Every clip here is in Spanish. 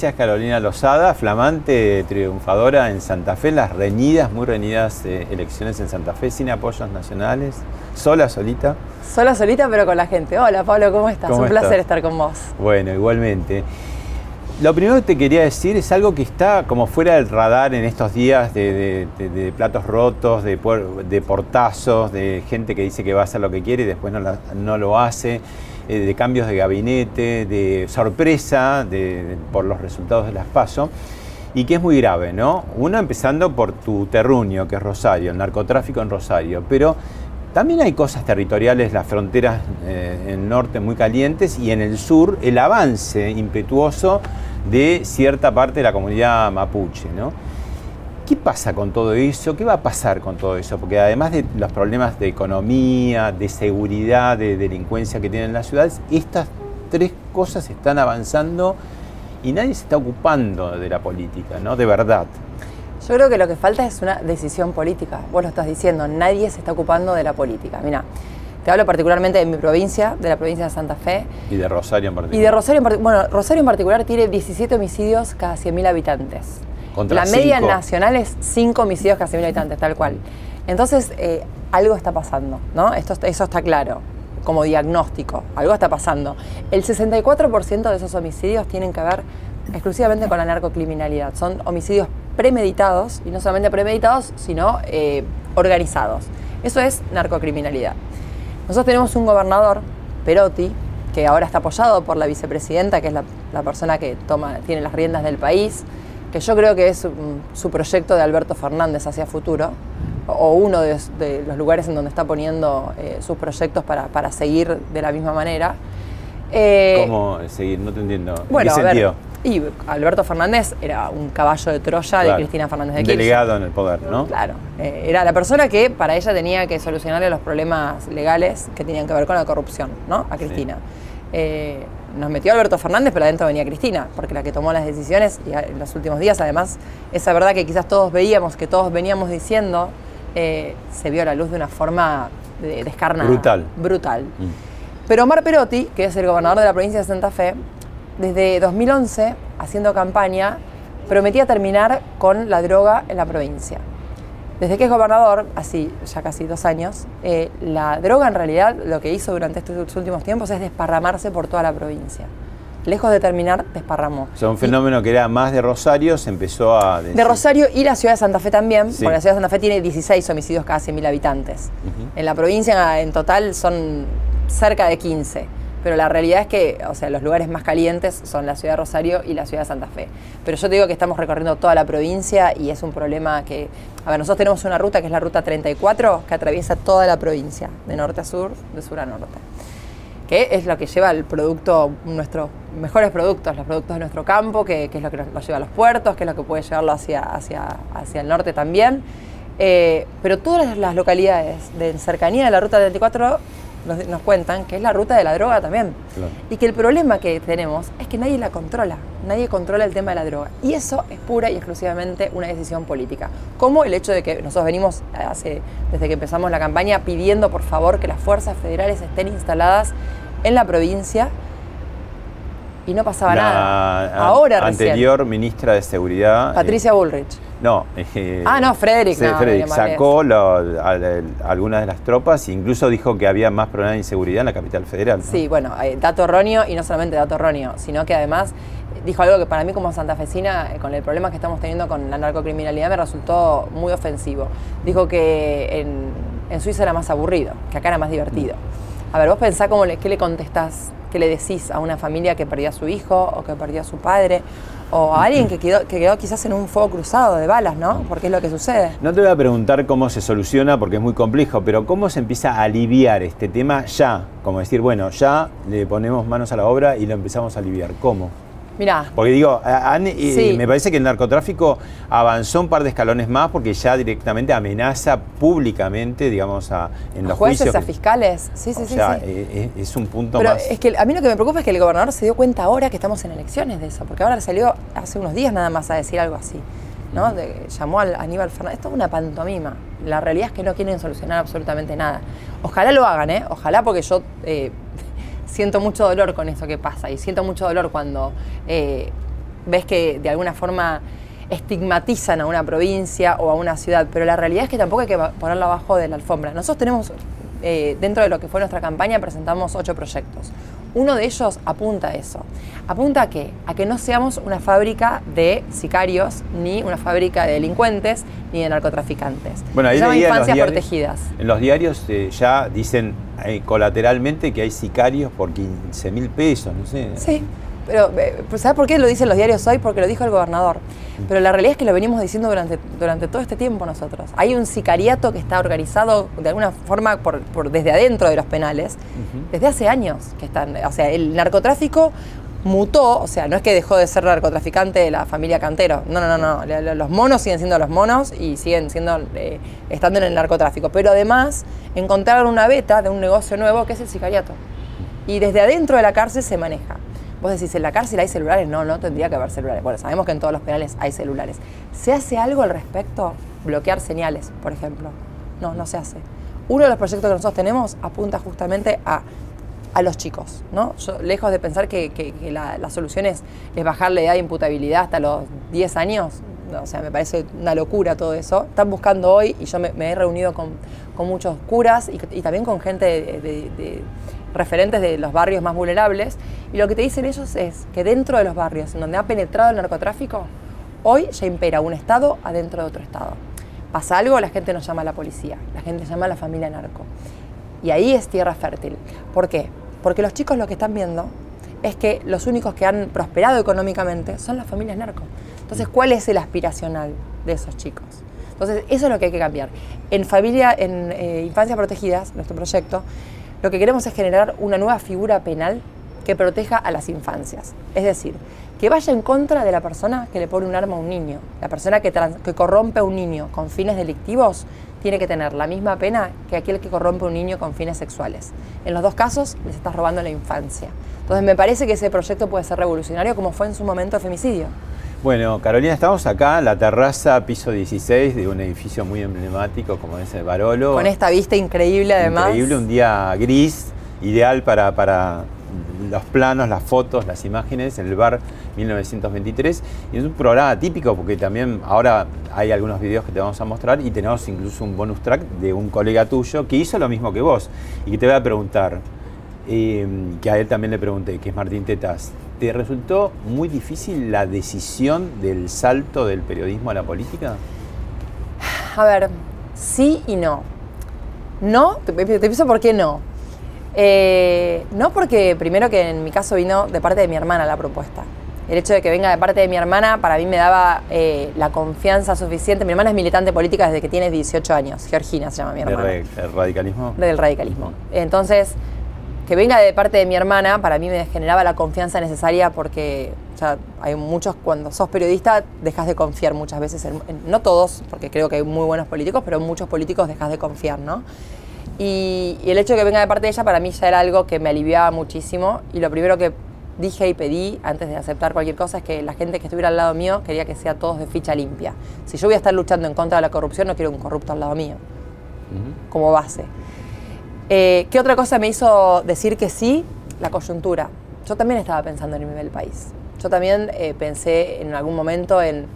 Gracias Carolina Lozada, flamante triunfadora en Santa Fe, las reñidas, muy reñidas eh, elecciones en Santa Fe, sin apoyos nacionales, sola, solita. Sola, solita, pero con la gente. Hola Pablo, ¿cómo estás? Un placer estar con vos. Bueno, igualmente. Lo primero que te quería decir es algo que está como fuera del radar en estos días de, platos rotos, de, portazos, de gente que dice que va a hacer lo que quiere y después no lo hace. Eh, de cambios de gabinete, de sorpresa por los resultados de las PASO, y que es muy grave, ¿no? Uno empezando por tu terruño, que es Rosario, el narcotráfico en Rosario, pero también hay cosas territoriales, las fronteras eh, en el norte muy calientes y en el sur el avance impetuoso de cierta parte de la comunidad mapuche, ¿no? ¿Qué pasa con todo eso? ¿Qué va a pasar con todo eso? Porque además de los problemas de economía, de seguridad, de delincuencia que tienen las ciudades, estas tres cosas están avanzando y nadie se está ocupando de la política, ¿no? De verdad. Yo creo que lo que falta es una decisión política. Vos lo estás diciendo, nadie se está ocupando de la política. Mira, te hablo particularmente de mi provincia, de la provincia de Santa Fe. Y de Rosario en particular. Y de Rosario en particular. Bueno, Rosario en particular tiene 17 homicidios cada 100.000 habitantes la media nacional es 5 homicidios casi mil habitantes, tal cual. Entonces, eh, algo está pasando, ¿no? Esto, eso está claro, como diagnóstico, algo está pasando. El 64% de esos homicidios tienen que ver exclusivamente con la narcocriminalidad. Son homicidios premeditados, y no solamente premeditados, sino eh, organizados. Eso es narcocriminalidad. Nosotros tenemos un gobernador, Perotti, que ahora está apoyado por la vicepresidenta, que es la, la persona que toma, tiene las riendas del país, que yo creo que es su proyecto de Alberto Fernández hacia futuro, o uno de, los lugares en donde está poniendo eh, sus proyectos para, seguir de la misma manera. Eh, ¿Cómo seguir? No te entiendo. Bueno, ¿Qué sentido? y Alberto Fernández era un caballo de Troya de Cristina Fernández de Kirchner. Delegado en el poder, ¿no? Claro. Eh, era la persona que para ella tenía que solucionarle los problemas legales que tenían que ver con la corrupción, ¿no? A Cristina nos metió Alberto Fernández, pero adentro venía Cristina, porque la que tomó las decisiones y en los últimos días, además, esa verdad que quizás todos veíamos, que todos veníamos diciendo, eh, se vio a la luz de una forma descarnada. Brutal. Brutal. Mm. Pero Omar Perotti, que es el gobernador de la provincia de Santa Fe, desde 2011, haciendo campaña, prometía terminar con la droga en la provincia. Desde que es gobernador, así ya casi dos años, eh, la droga en realidad lo que hizo durante estos últimos tiempos es desparramarse por toda la provincia. Lejos de terminar, desparramó. O sea, un fenómeno que era más de Rosario se empezó a... De Rosario y la ciudad de Santa Fe también, porque la ciudad de Santa Fe tiene 16 homicidios cada 100.000 habitantes. En la provincia en total son cerca de 15 pero la realidad es que, o sea, los lugares más calientes son la ciudad de Rosario y la ciudad de Santa Fe. Pero yo te digo que estamos recorriendo toda la provincia y es un problema que, a ver, nosotros tenemos una ruta que es la ruta 34 que atraviesa toda la provincia, de norte a sur, de sur a norte. Que es lo que lleva el producto, nuestros mejores productos, los productos de nuestro campo, que, es lo que nos, lleva a los puertos, que es lo que puede llevarlo hacia, hacia, hacia el norte también. Eh, pero todas las localidades de cercanía de la ruta 34 nos, cuentan que es la ruta de la droga también. Y que el problema que tenemos es que nadie la controla, nadie controla el tema de la droga. Y eso es pura y exclusivamente una decisión política. Como el hecho de que nosotros venimos hace, desde que empezamos la campaña pidiendo por favor que las fuerzas federales estén instaladas en la provincia y no pasaba nada. Ahora anterior ministra de Seguridad. Eh, Patricia Bullrich. No. Eh, ah, no, Frederick. Frederick sacó algunas de las tropas e incluso dijo que había más problemas de inseguridad en la capital federal. Sí, bueno, dato erróneo y no solamente dato erróneo, sino que además dijo algo que para mí como santafesina, eh, con el problema que estamos teniendo con la narcocriminalidad, me resultó muy ofensivo. Dijo que en, Suiza era más aburrido, que acá era más divertido. A ver, vos pensá cómo le, qué le contestás, qué le decís a una familia que perdió a su hijo o que perdió a su padre o a alguien que quedó, que quedó quizás en un fuego cruzado de balas, ¿no? Porque es lo que sucede. No te voy a preguntar cómo se soluciona porque es muy complejo, pero cómo se empieza a aliviar este tema ya, como decir, bueno, ya le ponemos manos a la obra y lo empezamos a aliviar. ¿Cómo? Porque digo, me parece que el narcotráfico avanzó un par de escalones más porque ya directamente amenaza públicamente, digamos, a, en los jueces, juicios. a fiscales. Sí, sí, sí. O eh, eh, es, un punto Pero Es que a mí lo que me preocupa es que el gobernador se dio cuenta ahora que estamos en elecciones de eso, porque ahora salió hace unos días nada más a decir algo así. ¿no? llamó a Aníbal Fernández. Esto es una pantomima. La realidad es que no quieren solucionar absolutamente nada. Ojalá lo hagan, ¿eh? Ojalá porque yo eh, siento mucho dolor con eso que pasa y siento mucho dolor cuando eh, ves que de alguna forma estigmatizan a una provincia o a una ciudad, pero la realidad es que tampoco hay que ponerlo abajo de la alfombra. Nosotros tenemos, eh, dentro de lo que fue nuestra campaña, presentamos ocho proyectos. Uno de ellos apunta a eso. ¿Apunta a qué? A que no seamos una fábrica de sicarios, ni una fábrica de delincuentes, ni de narcotraficantes. Bueno, ahí Se infancias protegidas. En los diarios eh, ya dicen eh, colateralmente que hay sicarios por 15 mil pesos, no sé. Sí. Pero, eh, pues, ¿sabes por qué lo dicen los diarios hoy? Porque lo dijo el gobernador. Pero la realidad es que lo venimos diciendo durante, durante todo este tiempo nosotros. Hay un sicariato que está organizado de alguna forma por, desde adentro de los penales, desde hace años que están. O sea, el narcotráfico mutó, o sea, no es que dejó de ser narcotraficante de la familia Cantero, no, no, no, no, los monos siguen siendo los monos y siguen siendo, eh, estando en el narcotráfico, pero además encontraron una beta de un negocio nuevo que es el sicariato. Y desde adentro de la cárcel se maneja. Vos decís, ¿en la cárcel hay celulares? No, no tendría que haber celulares. Bueno, sabemos que en todos los penales hay celulares. ¿Se hace algo al respecto? Bloquear señales, por ejemplo. No, no se hace. Uno de los proyectos que nosotros tenemos apunta justamente a, a los chicos, ¿no? lejos de pensar que, la, solución es, bajar la edad de imputabilidad hasta los 10 años, o sea, me parece una locura todo eso. Están buscando hoy, y yo me, he reunido con, muchos curas y, también con gente de referentes de los barrios más vulnerables, y lo que te dicen ellos es que dentro de los barrios en donde ha penetrado el narcotráfico, hoy ya impera un Estado adentro de otro Estado. Pasa algo, la gente nos llama a la policía, la gente llama a la familia narco. Y ahí es tierra fértil. ¿Por qué? Porque los chicos lo que están viendo es que los únicos que han prosperado económicamente son las familias narco. Entonces, ¿cuál es el aspiracional de esos chicos? Entonces, eso es lo que hay que cambiar. En familia, en eh, infancias protegidas, nuestro proyecto, lo que queremos es generar una nueva figura penal que proteja a las infancias. Es decir, que vaya en contra de la persona que le pone un arma a un niño. La persona que, corrompe a un niño con fines delictivos tiene que tener la misma pena que aquel que corrompe a un niño con fines sexuales. En los dos casos les estás robando la infancia. Entonces me parece que ese proyecto puede ser revolucionario como fue en su momento el femicidio. Bueno, Carolina, estamos acá en la terraza piso 16 de un edificio muy emblemático como es el Barolo. Con esta vista increíble además. Increíble, un día gris, ideal para, para los planos, las fotos, las imágenes, en el bar 1923. Y es un programa típico porque también ahora hay algunos videos que te vamos a mostrar y tenemos incluso un bonus track de un colega tuyo que hizo lo mismo que vos y que te voy a preguntar, eh, que a él también le pregunté, que es Martín Tetas. ¿Te resultó muy difícil la decisión del salto del periodismo a la política? A ver, sí y no. No, te, pienso por qué no. Eh, no porque primero que en mi caso vino de parte de mi hermana la propuesta. El hecho de que venga de parte de mi hermana para mí me daba eh, la confianza suficiente. Mi hermana es militante política desde que tiene 18 años. Georgina se llama mi hermana. ¿Del radicalismo? Del radicalismo. Entonces, que venga de parte de mi hermana, para mí me generaba la confianza necesaria porque hay muchos, cuando sos periodista, dejas de confiar muchas veces, en, no todos, porque creo que hay muy buenos políticos, pero muchos políticos dejas de confiar, ¿no? Y, el hecho de que venga de parte de ella para mí ya era algo que me aliviaba muchísimo y lo primero que dije y pedí antes de aceptar cualquier cosa es que la gente que estuviera al lado mío quería que sea todos de ficha limpia. Si yo voy a estar luchando en contra de la corrupción, no quiero un corrupto al lado mío, como base. Eh, ¿Qué otra cosa me hizo decir que sí? la coyuntura. Yo también estaba pensando en irme del país. Yo también eh, pensé en algún momento en,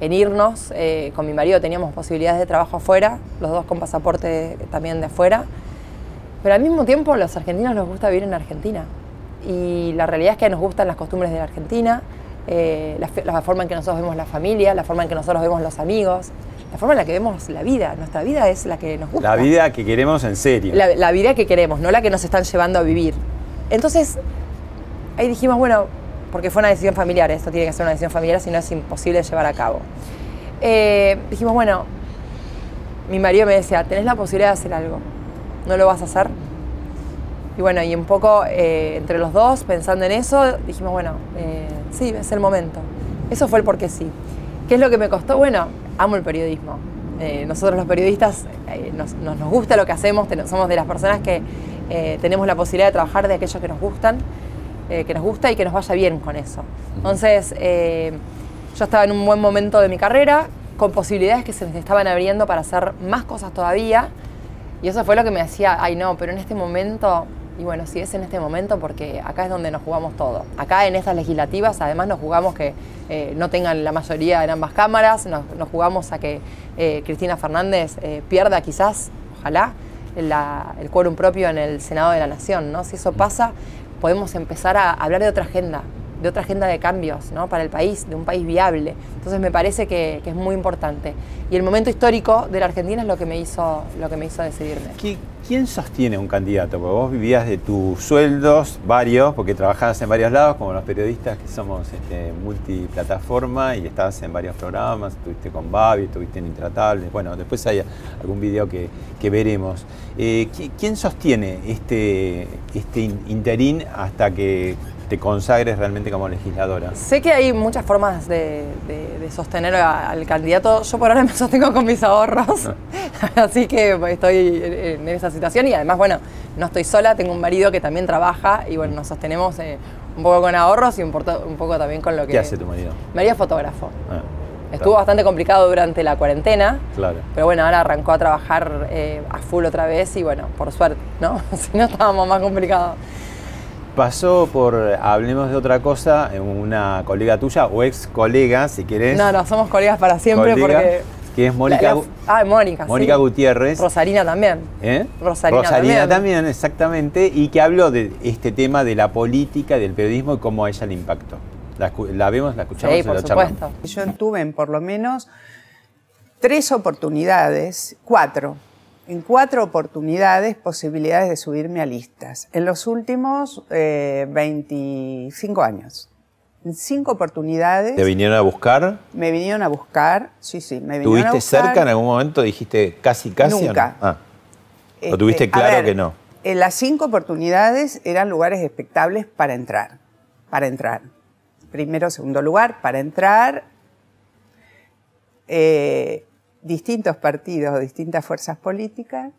irnos. Eh, con mi marido teníamos posibilidades de trabajo afuera, los dos con pasaporte también de afuera. Pero al mismo tiempo los argentinos nos gusta vivir en Argentina. Y la realidad es que nos gustan las costumbres de la Argentina, eh, la, forma en que nosotros vemos la familia, la forma en que nosotros vemos los amigos, la forma en la que vemos la vida. Nuestra vida es la que nos gusta. La vida que queremos en serio. La, vida que queremos, no la que nos están llevando a vivir. Entonces, ahí dijimos, bueno, porque fue una decisión familiar, esto tiene que ser una decisión familiar, si no es imposible llevar a cabo. Eh, dijimos, bueno, mi marido me decía, tenés la posibilidad de hacer algo, ¿no lo vas a hacer? Y bueno, y un poco eh, entre los dos, pensando en eso, dijimos, bueno, eh, sí, es el momento. Eso fue el porque sí. ¿Qué es lo que me costó? Bueno, amo el periodismo. Eh, nosotros los periodistas nos, gusta lo que hacemos, somos de las personas que tenemos la posibilidad de trabajar de aquello que nos gustan, que nos gusta y que nos vaya bien con eso. Entonces, yo estaba en un buen momento de mi carrera, con posibilidades que se me estaban abriendo para hacer más cosas todavía. Y eso fue lo que me decía, ay no, pero en este momento y bueno, si es en este momento, porque acá es donde nos jugamos todo. Acá en estas legislativas, además, nos jugamos que eh, no tengan la mayoría en ambas cámaras, nos, jugamos a que eh, Cristina Fernández eh, pierda quizás, ojalá, el quórum propio en el Senado de la Nación. ¿no? Si eso pasa, podemos empezar a hablar de otra agenda, de otra agenda de cambios ¿no? para el país, de un país viable. Entonces me parece que, es muy importante. Y el momento histórico de la Argentina es lo que me hizo, lo que me hizo decidirme. ¿Quién sostiene un candidato? Porque vos vivías de tus sueldos, varios, porque trabajabas en varios lados, como los periodistas que somos este, multiplataforma y estabas en varios programas, estuviste con Babi, estuviste en Intratables, bueno, después hay algún video que, veremos. Eh, ¿Quién sostiene este, este interín hasta que te consagres realmente como legisladora? Sé que hay muchas formas de, sostener al candidato. Yo por ahora me sostengo con mis ahorros, ah. así que estoy en esa situación y además, bueno, no estoy sola, tengo un marido que también trabaja y bueno, nos sostenemos eh, un poco con ahorros y un, poco también con lo que... ¿Qué hace tu marido? Marido es fotógrafo. Ah, Estuvo bastante complicado durante la cuarentena, claro. pero bueno, ahora arrancó a trabajar eh, a full otra vez y bueno, por suerte, ¿no? si no estábamos más complicados pasó por Hablemos de otra cosa, una colega tuya o ex colega, si querés. No, no, somos colegas para siempre porque. Que es Mónica. ah, Mónica. Mónica Gutiérrez. Rosarina también. ¿Eh? Rosarina, Rosarina también. exactamente. Y que habló de este tema de la política, del periodismo y cómo a ella le impactó. La, vemos, la escuchamos sí, por supuesto. Yo tuve en por lo menos tres oportunidades, cuatro, en cuatro oportunidades posibilidades de subirme a listas. En los últimos 25 eh, años. En cinco oportunidades. ¿Te vinieron a buscar? Me vinieron a buscar, sí, sí. Me vinieron ¿Tuviste cerca en algún momento? ¿Dijiste casi, casi? Nunca. ¿O, no? ah. ¿O tuviste este, claro que no? En las cinco oportunidades eran lugares expectables para entrar. Para entrar. Primero, segundo lugar, para entrar. Eh, distintos partidos, distintas fuerzas políticas,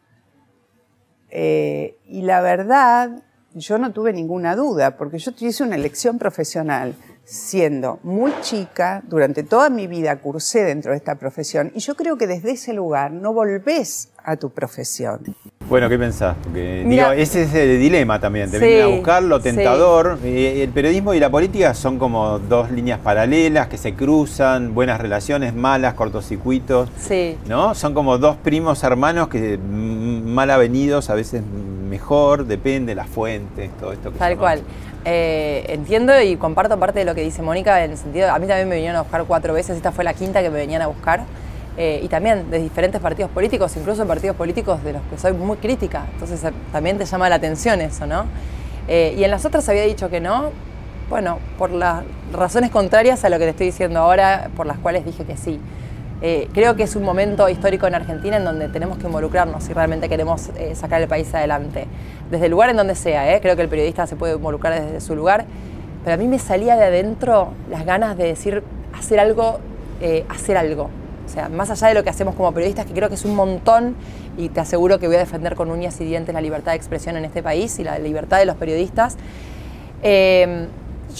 eh, y la verdad, yo no tuve ninguna duda, porque yo hice una elección profesional siendo muy chica, durante toda mi vida cursé dentro de esta profesión, y yo creo que desde ese lugar no volvés a tu profesión. Bueno, ¿qué pensás? Porque ese es el dilema también, te vienen a buscar lo tentador. Eh, el periodismo y la política son como dos líneas paralelas que se cruzan, buenas relaciones, malas, cortocircuitos. Sí. ¿No? Son como dos primos hermanos que mm, mal avenidos, a veces mejor, depende las fuentes, todo esto que Tal cual. Eh, entiendo y comparto parte de lo que dice Mónica en el sentido, a mí también me vinieron a buscar cuatro veces, esta fue la quinta que me venían a buscar. Eh, y también de diferentes partidos políticos, incluso partidos políticos de los que soy muy crítica. Entonces eh, también te llama la atención eso, ¿no? Eh, y en las otras había dicho que no, bueno, por las razones contrarias a lo que te estoy diciendo ahora, por las cuales dije que sí. creo que es un momento histórico en Argentina en donde tenemos que involucrarnos si realmente queremos sacar el país adelante. Desde el lugar en donde sea, creo que el periodista se puede involucrar desde su lugar, pero a mí me salía de adentro las ganas de decir, hacer algo, hacer algo. O sea, más allá de lo que hacemos como periodistas, que creo que es un montón, y te aseguro que voy a defender con uñas y dientes la libertad de expresión en este país y la libertad de los periodistas. Eh,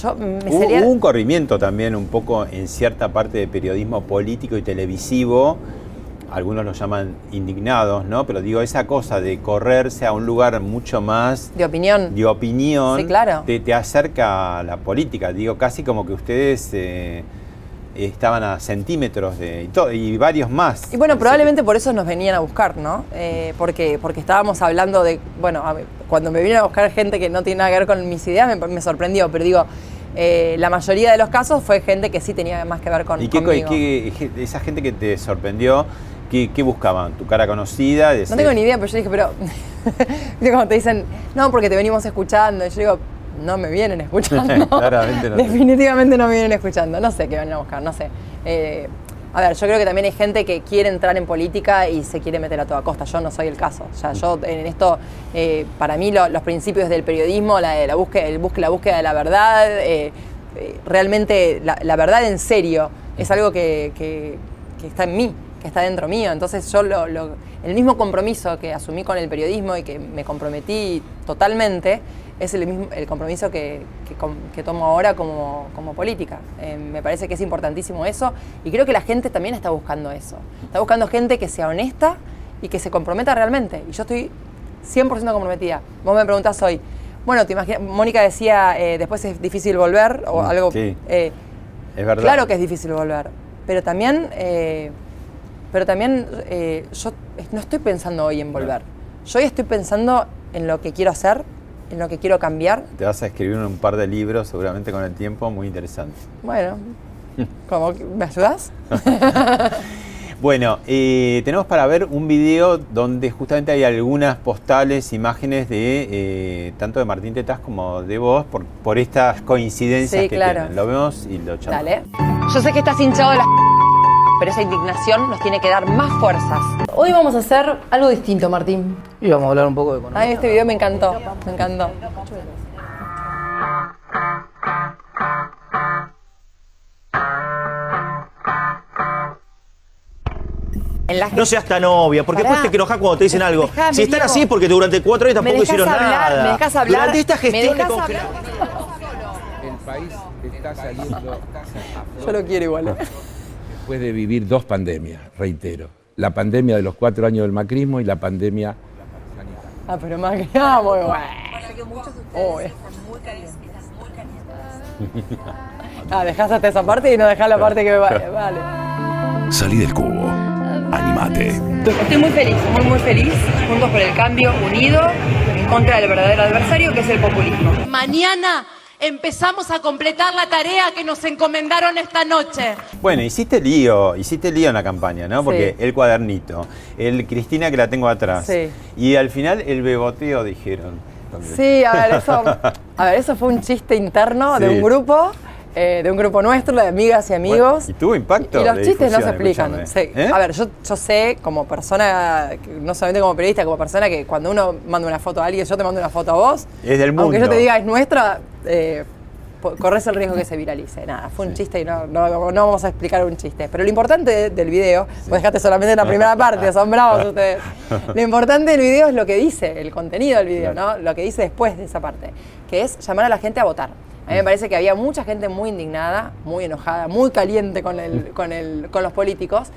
hubo, un corrimiento también un poco en cierta parte de periodismo político y televisivo algunos lo llaman indignados, ¿no? Pero digo, esa cosa de correrse a un lugar mucho más... De opinión. De opinión. Sí, claro. Te, acerca a la política. Digo, casi como que ustedes... Eh, estaban a centímetros de y, varios más. Y bueno, probablemente por eso nos venían a buscar, ¿no? Eh, porque, porque estábamos hablando de, bueno, cuando me vienen a buscar gente que no tiene nada que ver con mis ideas, me, sorprendió, pero digo, eh, la mayoría de los casos fue gente que sí tenía más que ver con ¿Y qué, conmigo. Qué, esa gente que te sorprendió, ¿qué, buscaban? ¿Tu cara conocida? No tengo ni idea, pero yo dije, pero... como te dicen, no, porque te venimos escuchando. Y yo digo, no me vienen escuchando. Claramente no. Definitivamente no me vienen escuchando. No sé qué van a buscar, no sé. Eh, a ver, yo creo que también hay gente que quiere entrar en política y se quiere meter a toda costa. Yo no soy el caso. O sea, yo en esto, eh, para mí los principios del periodismo, la, la, búsqueda, el la búsqueda de la verdad, eh, realmente la, verdad en serio, es algo que, está en mí, que está dentro mío. Entonces yo el mismo compromiso que asumí con el periodismo y que me comprometí totalmente, es el, mismo, el compromiso que, que, tomo ahora como, como política. Eh, me parece que es importantísimo eso y creo que la gente también está buscando eso. Está buscando gente que sea honesta y que se comprometa realmente. Y yo estoy 100% comprometida. Vos me preguntás hoy, bueno, te imaginas, Mónica decía, eh, después es difícil volver o mm, algo... Sí, eh, es verdad. Claro que es difícil volver, pero también, pero también yo no estoy pensando hoy en volver. Yo hoy estoy pensando en lo que quiero hacer, en lo que quiero cambiar. Te vas a escribir un par de libros seguramente con el tiempo muy interesantes. Bueno, ¿cómo, ¿me ayudas? bueno, eh, tenemos para ver un video donde justamente hay algunas postales, imágenes de eh, tanto de Martín Tetaz como de vos por, por estas coincidencias que tienen. Lo vemos y lo echamos. Dale. Yo sé que estás hinchado de la pero esa indignación nos tiene que dar más fuerzas. Hoy vamos a hacer algo distinto, Martín. Y vamos a hablar un poco de economía. Ay, este video me encantó, me encantó. No seas tan obvia, porque después te enojas cuando te dicen algo. si están así es porque durante cuatro años tampoco hicieron nada. Me dejas hablar. Durante esta gestión de El país está saliendo. Yo lo quiero igual. Después de vivir dos pandemias, reitero. La pandemia de los cuatro años del macrismo y la pandemia Ah, pero Macri, ah, muy bueno. Oh, Ah, dejaste esa parte y no dejás la parte que me vale. vale. Salí del cubo. Animate. Estoy muy feliz, muy muy feliz. Juntos por el cambio, unido en contra del verdadero adversario que es el populismo. Mañana empezamos a completar la tarea que nos encomendaron esta noche. Bueno, hiciste lío, hiciste lío en la campaña, ¿no? Porque el cuadernito, el Cristina que la tengo atrás. Sí. Y al final el beboteo dijeron. Sí, a ver, eso, a ver, eso fue un chiste interno de un grupo. Eh, de un grupo nuestro, de amigas y amigos. y tuvo impacto. Y, los chistes no se explican. ¿Eh? A ver, yo, yo sé como persona, no solamente como periodista, como persona que cuando uno manda una foto a alguien, yo te mando una foto a vos. Es del mundo. Aunque yo te diga es nuestra, eh, corres el riesgo que se viralice. Nada, fue un chiste y no, no, vamos a explicar un chiste. Pero lo importante del video, sí. vos dejaste solamente la primera parte, son bravos ustedes. Lo importante del video es lo que dice, el contenido del video, ¿no? Lo que dice después de esa parte, que es llamar a la gente a votar. A mí me parece que había mucha gente muy indignada, muy enojada, muy caliente con, el, con, el, con los políticos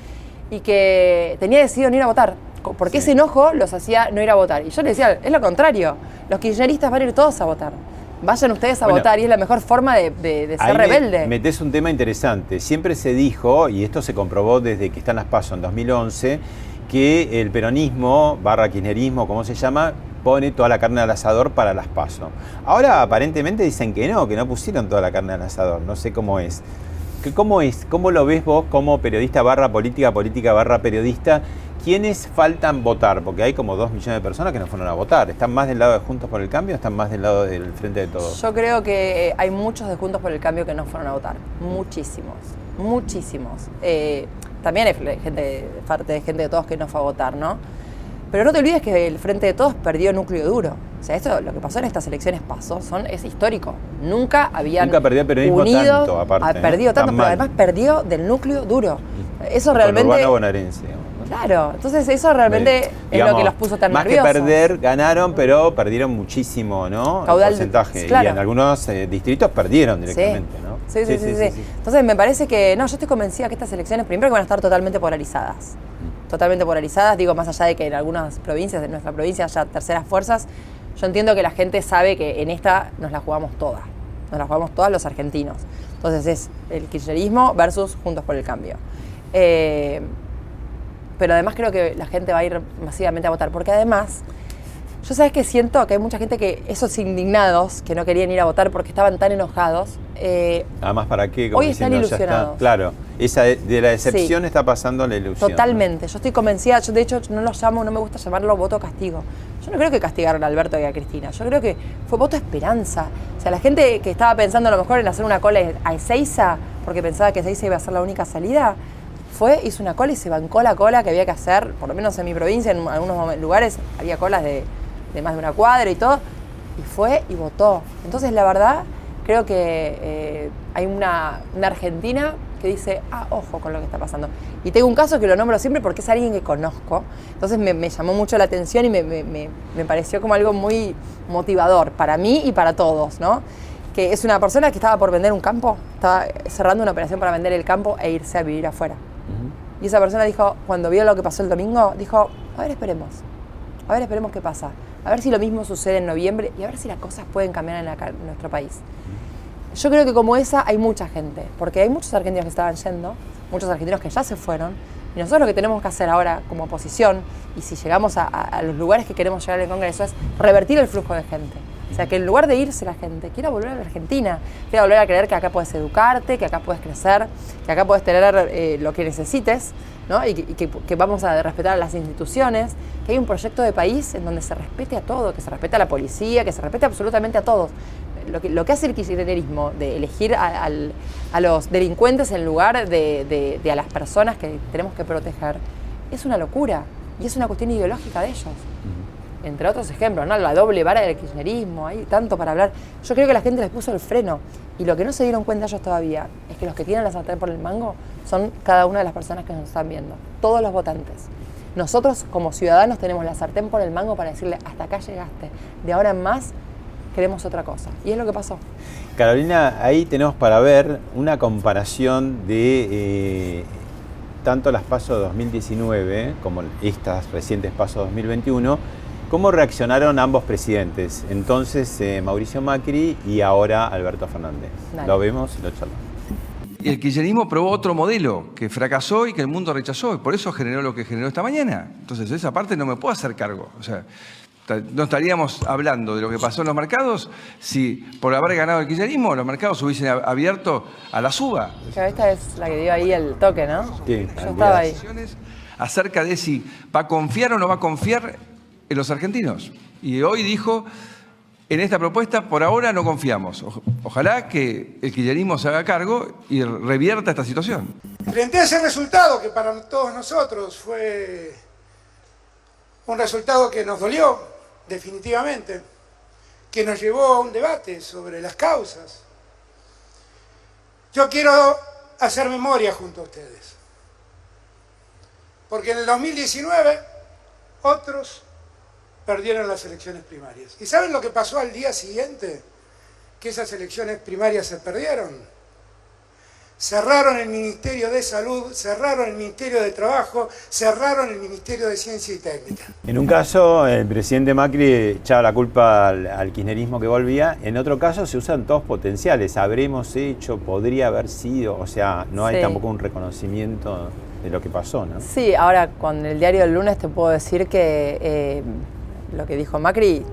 y que tenía decidido no ir a votar. Porque ese enojo los hacía no ir a votar. Y yo le decía, es lo contrario, los kirchneristas van a ir todos a votar vayan ustedes a votar y es la mejor forma de, ser rebelde. metes un tema interesante. Siempre se dijo, y esto se comprobó desde que están las PASO en 2011, que el peronismo, barra kirchnerismo, como se llama, pone toda la carne al asador para las PASO. Ahora aparentemente dicen que no, que no pusieron toda la carne al asador. No sé cómo es. ¿Cómo es? ¿Cómo lo ves vos como periodista barra política, política barra periodista? ¿Quiénes faltan votar? Porque hay como dos millones de personas que no fueron a votar. ¿Están más del lado de Juntos por el Cambio o están más del lado del Frente de Todos? Yo creo que hay muchos de Juntos por el Cambio que no fueron a votar. Muchísimos. Muchísimos. Eh, también hay gente, parte de gente de todos que no fue a votar, ¿no? Pero no te olvides que el Frente de Todos perdió núcleo duro. O sea, esto, lo que pasó en estas elecciones pasó, son, es histórico. Nunca habían Nunca perdió el unido, tanto, aparte. ¿eh? perdido tanto, pero además perdió del núcleo duro. Eso realmente... bonaerense. Claro, entonces eso realmente es lo que los puso tan más nerviosos. Más que perder, ganaron, pero perdieron muchísimo, ¿no? Caudal, porcentaje. Y en algunos eh, distritos perdieron directamente, ¿no? Sí sí sí, sí Entonces me parece que, no, yo estoy convencida que estas elecciones, primero que van a estar totalmente polarizadas. totalmente polarizadas, digo, más allá de que en algunas provincias, en nuestra provincia haya terceras fuerzas, yo entiendo que la gente sabe que en esta nos la jugamos todas, nos la jugamos todas los argentinos. Entonces es el kirchnerismo versus Juntos por el Cambio. Eh, pero además creo que la gente va a ir masivamente a votar, porque además yo sabes que siento que hay mucha gente que, esos indignados, que no querían ir a votar porque estaban tan enojados. Eh, Además, ¿para qué? hoy están ilusionados. claro, esa de, la decepción está pasando la ilusión. Totalmente, yo estoy convencida, yo de hecho no lo llamo, no me gusta llamarlo voto castigo. Yo no creo que castigaron a Alberto y a Cristina, yo creo que fue voto esperanza. O sea, la gente que estaba pensando a lo mejor en hacer una cola a Ezeiza, porque pensaba que Ezeiza iba a ser la única salida, fue, hizo una cola y se bancó la cola que había que hacer, por lo menos en mi provincia, en algunos lugares había colas de de más de una cuadra y todo, y fue y votó. Entonces, la verdad, creo que eh, hay una, Argentina que dice, ah, ojo con lo que está pasando. Y tengo un caso que lo nombro siempre porque es alguien que conozco, entonces me, llamó mucho la atención y me, pareció como algo muy motivador para mí y para todos, ¿no? Que es una persona que estaba por vender un campo, estaba cerrando una operación para vender el campo e irse a vivir afuera. Y esa persona dijo, cuando vio lo que pasó el domingo, dijo, a ver, esperemos, a ver, esperemos qué pasa a ver si lo mismo sucede en noviembre y a ver si las cosas pueden cambiar en, nuestro país. Yo creo que como esa hay mucha gente, porque hay muchos argentinos que estaban yendo, muchos argentinos que ya se fueron, y nosotros lo que tenemos que hacer ahora como oposición, y si llegamos a, los lugares que queremos llegar al Congreso, es revertir el flujo de gente. O sea, que en lugar de irse la gente, quiera volver a la Argentina, quiera volver a creer que acá puedes educarte, que acá puedes crecer, que acá puedes tener eh, lo que necesites, ¿no? y, que, vamos a respetar a las instituciones, que hay un proyecto de país en donde se respete a todo, que se respete a la policía, que se respete absolutamente a todos. Lo que, lo que hace el kirchnerismo de elegir a, los delincuentes en lugar de, de a las personas que tenemos que proteger es una locura y es una cuestión ideológica de ellos entre otros ejemplos, ¿no? La doble vara del kirchnerismo, hay tanto para hablar. Yo creo que la gente les puso el freno. Y lo que no se dieron cuenta ellos todavía es que los que tienen la sartén por el mango son cada una de las personas que nos están viendo, todos los votantes. Nosotros como ciudadanos tenemos la sartén por el mango para decirle, hasta acá llegaste, de ahora en más queremos otra cosa. Y es lo que pasó. Carolina, ahí tenemos para ver una comparación de eh, tanto las pasos 2019 como estas recientes pasos 2021 ¿Cómo reaccionaron ambos presidentes? Entonces eh, Mauricio Macri y ahora Alberto Fernández. Lo vemos y lo charlamos. Y el kirchnerismo probó otro modelo que fracasó y que el mundo rechazó, y por eso generó lo que generó esta mañana. Entonces, esa parte no me puedo hacer cargo. O sea, no estaríamos hablando de lo que pasó en los mercados si por haber ganado el kirchnerismo los mercados hubiesen abierto a la suba. esta es la que dio ahí el toque, ¿no? Sí. Yo estaba ahí. Acerca de si va a confiar o no va a confiar los argentinos. Y hoy dijo, en esta propuesta por ahora no confiamos. ojalá que el kirchnerismo se haga cargo y revierta esta situación. Frente a ese resultado que para todos nosotros fue un resultado que nos dolió definitivamente, que nos llevó a un debate sobre las causas, yo quiero hacer memoria junto a ustedes. Porque en el 2019 otros perdieron las elecciones primarias. ¿Y saben lo que pasó al día siguiente? Que esas elecciones primarias se perdieron. Cerraron el Ministerio de Salud, cerraron el Ministerio de Trabajo, cerraron el Ministerio de Ciencia y Técnica. En un caso, el presidente Macri echaba la culpa al, kirchnerismo que volvía. En otro caso, se usan todos potenciales. Habremos hecho, podría haber sido. O sea, no hay tampoco un reconocimiento de lo que pasó, ¿no? Sí, ahora con el diario del lunes te puedo decir que... Eh, lo que dijo Macri,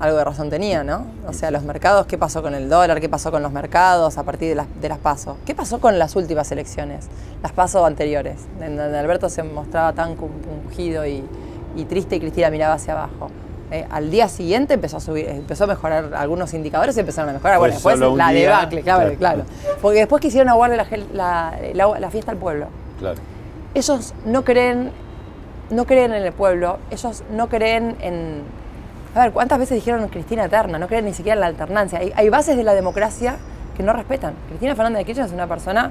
algo de razón tenía, ¿no? O sea, los mercados, ¿qué pasó con el dólar? ¿Qué pasó con los mercados a partir de las, de las pasos? ¿Qué pasó con las últimas elecciones? Las pasos anteriores, en donde Alberto se mostraba tan compungido y, triste y Cristina miraba hacia abajo. Eh, al día siguiente empezó a subir, empezó a mejorar algunos indicadores y empezaron a mejorar. Bueno, después la debacle, claro, claro, Porque después quisieron aguarle la, la, la fiesta al pueblo. Claro. Ellos no creen no creen en el pueblo, ellos no creen en... A ver, ¿cuántas veces dijeron Cristina Eterna? No creen ni siquiera en la alternancia. Hay, bases de la democracia que no respetan. Cristina Fernández de Kirchner es una persona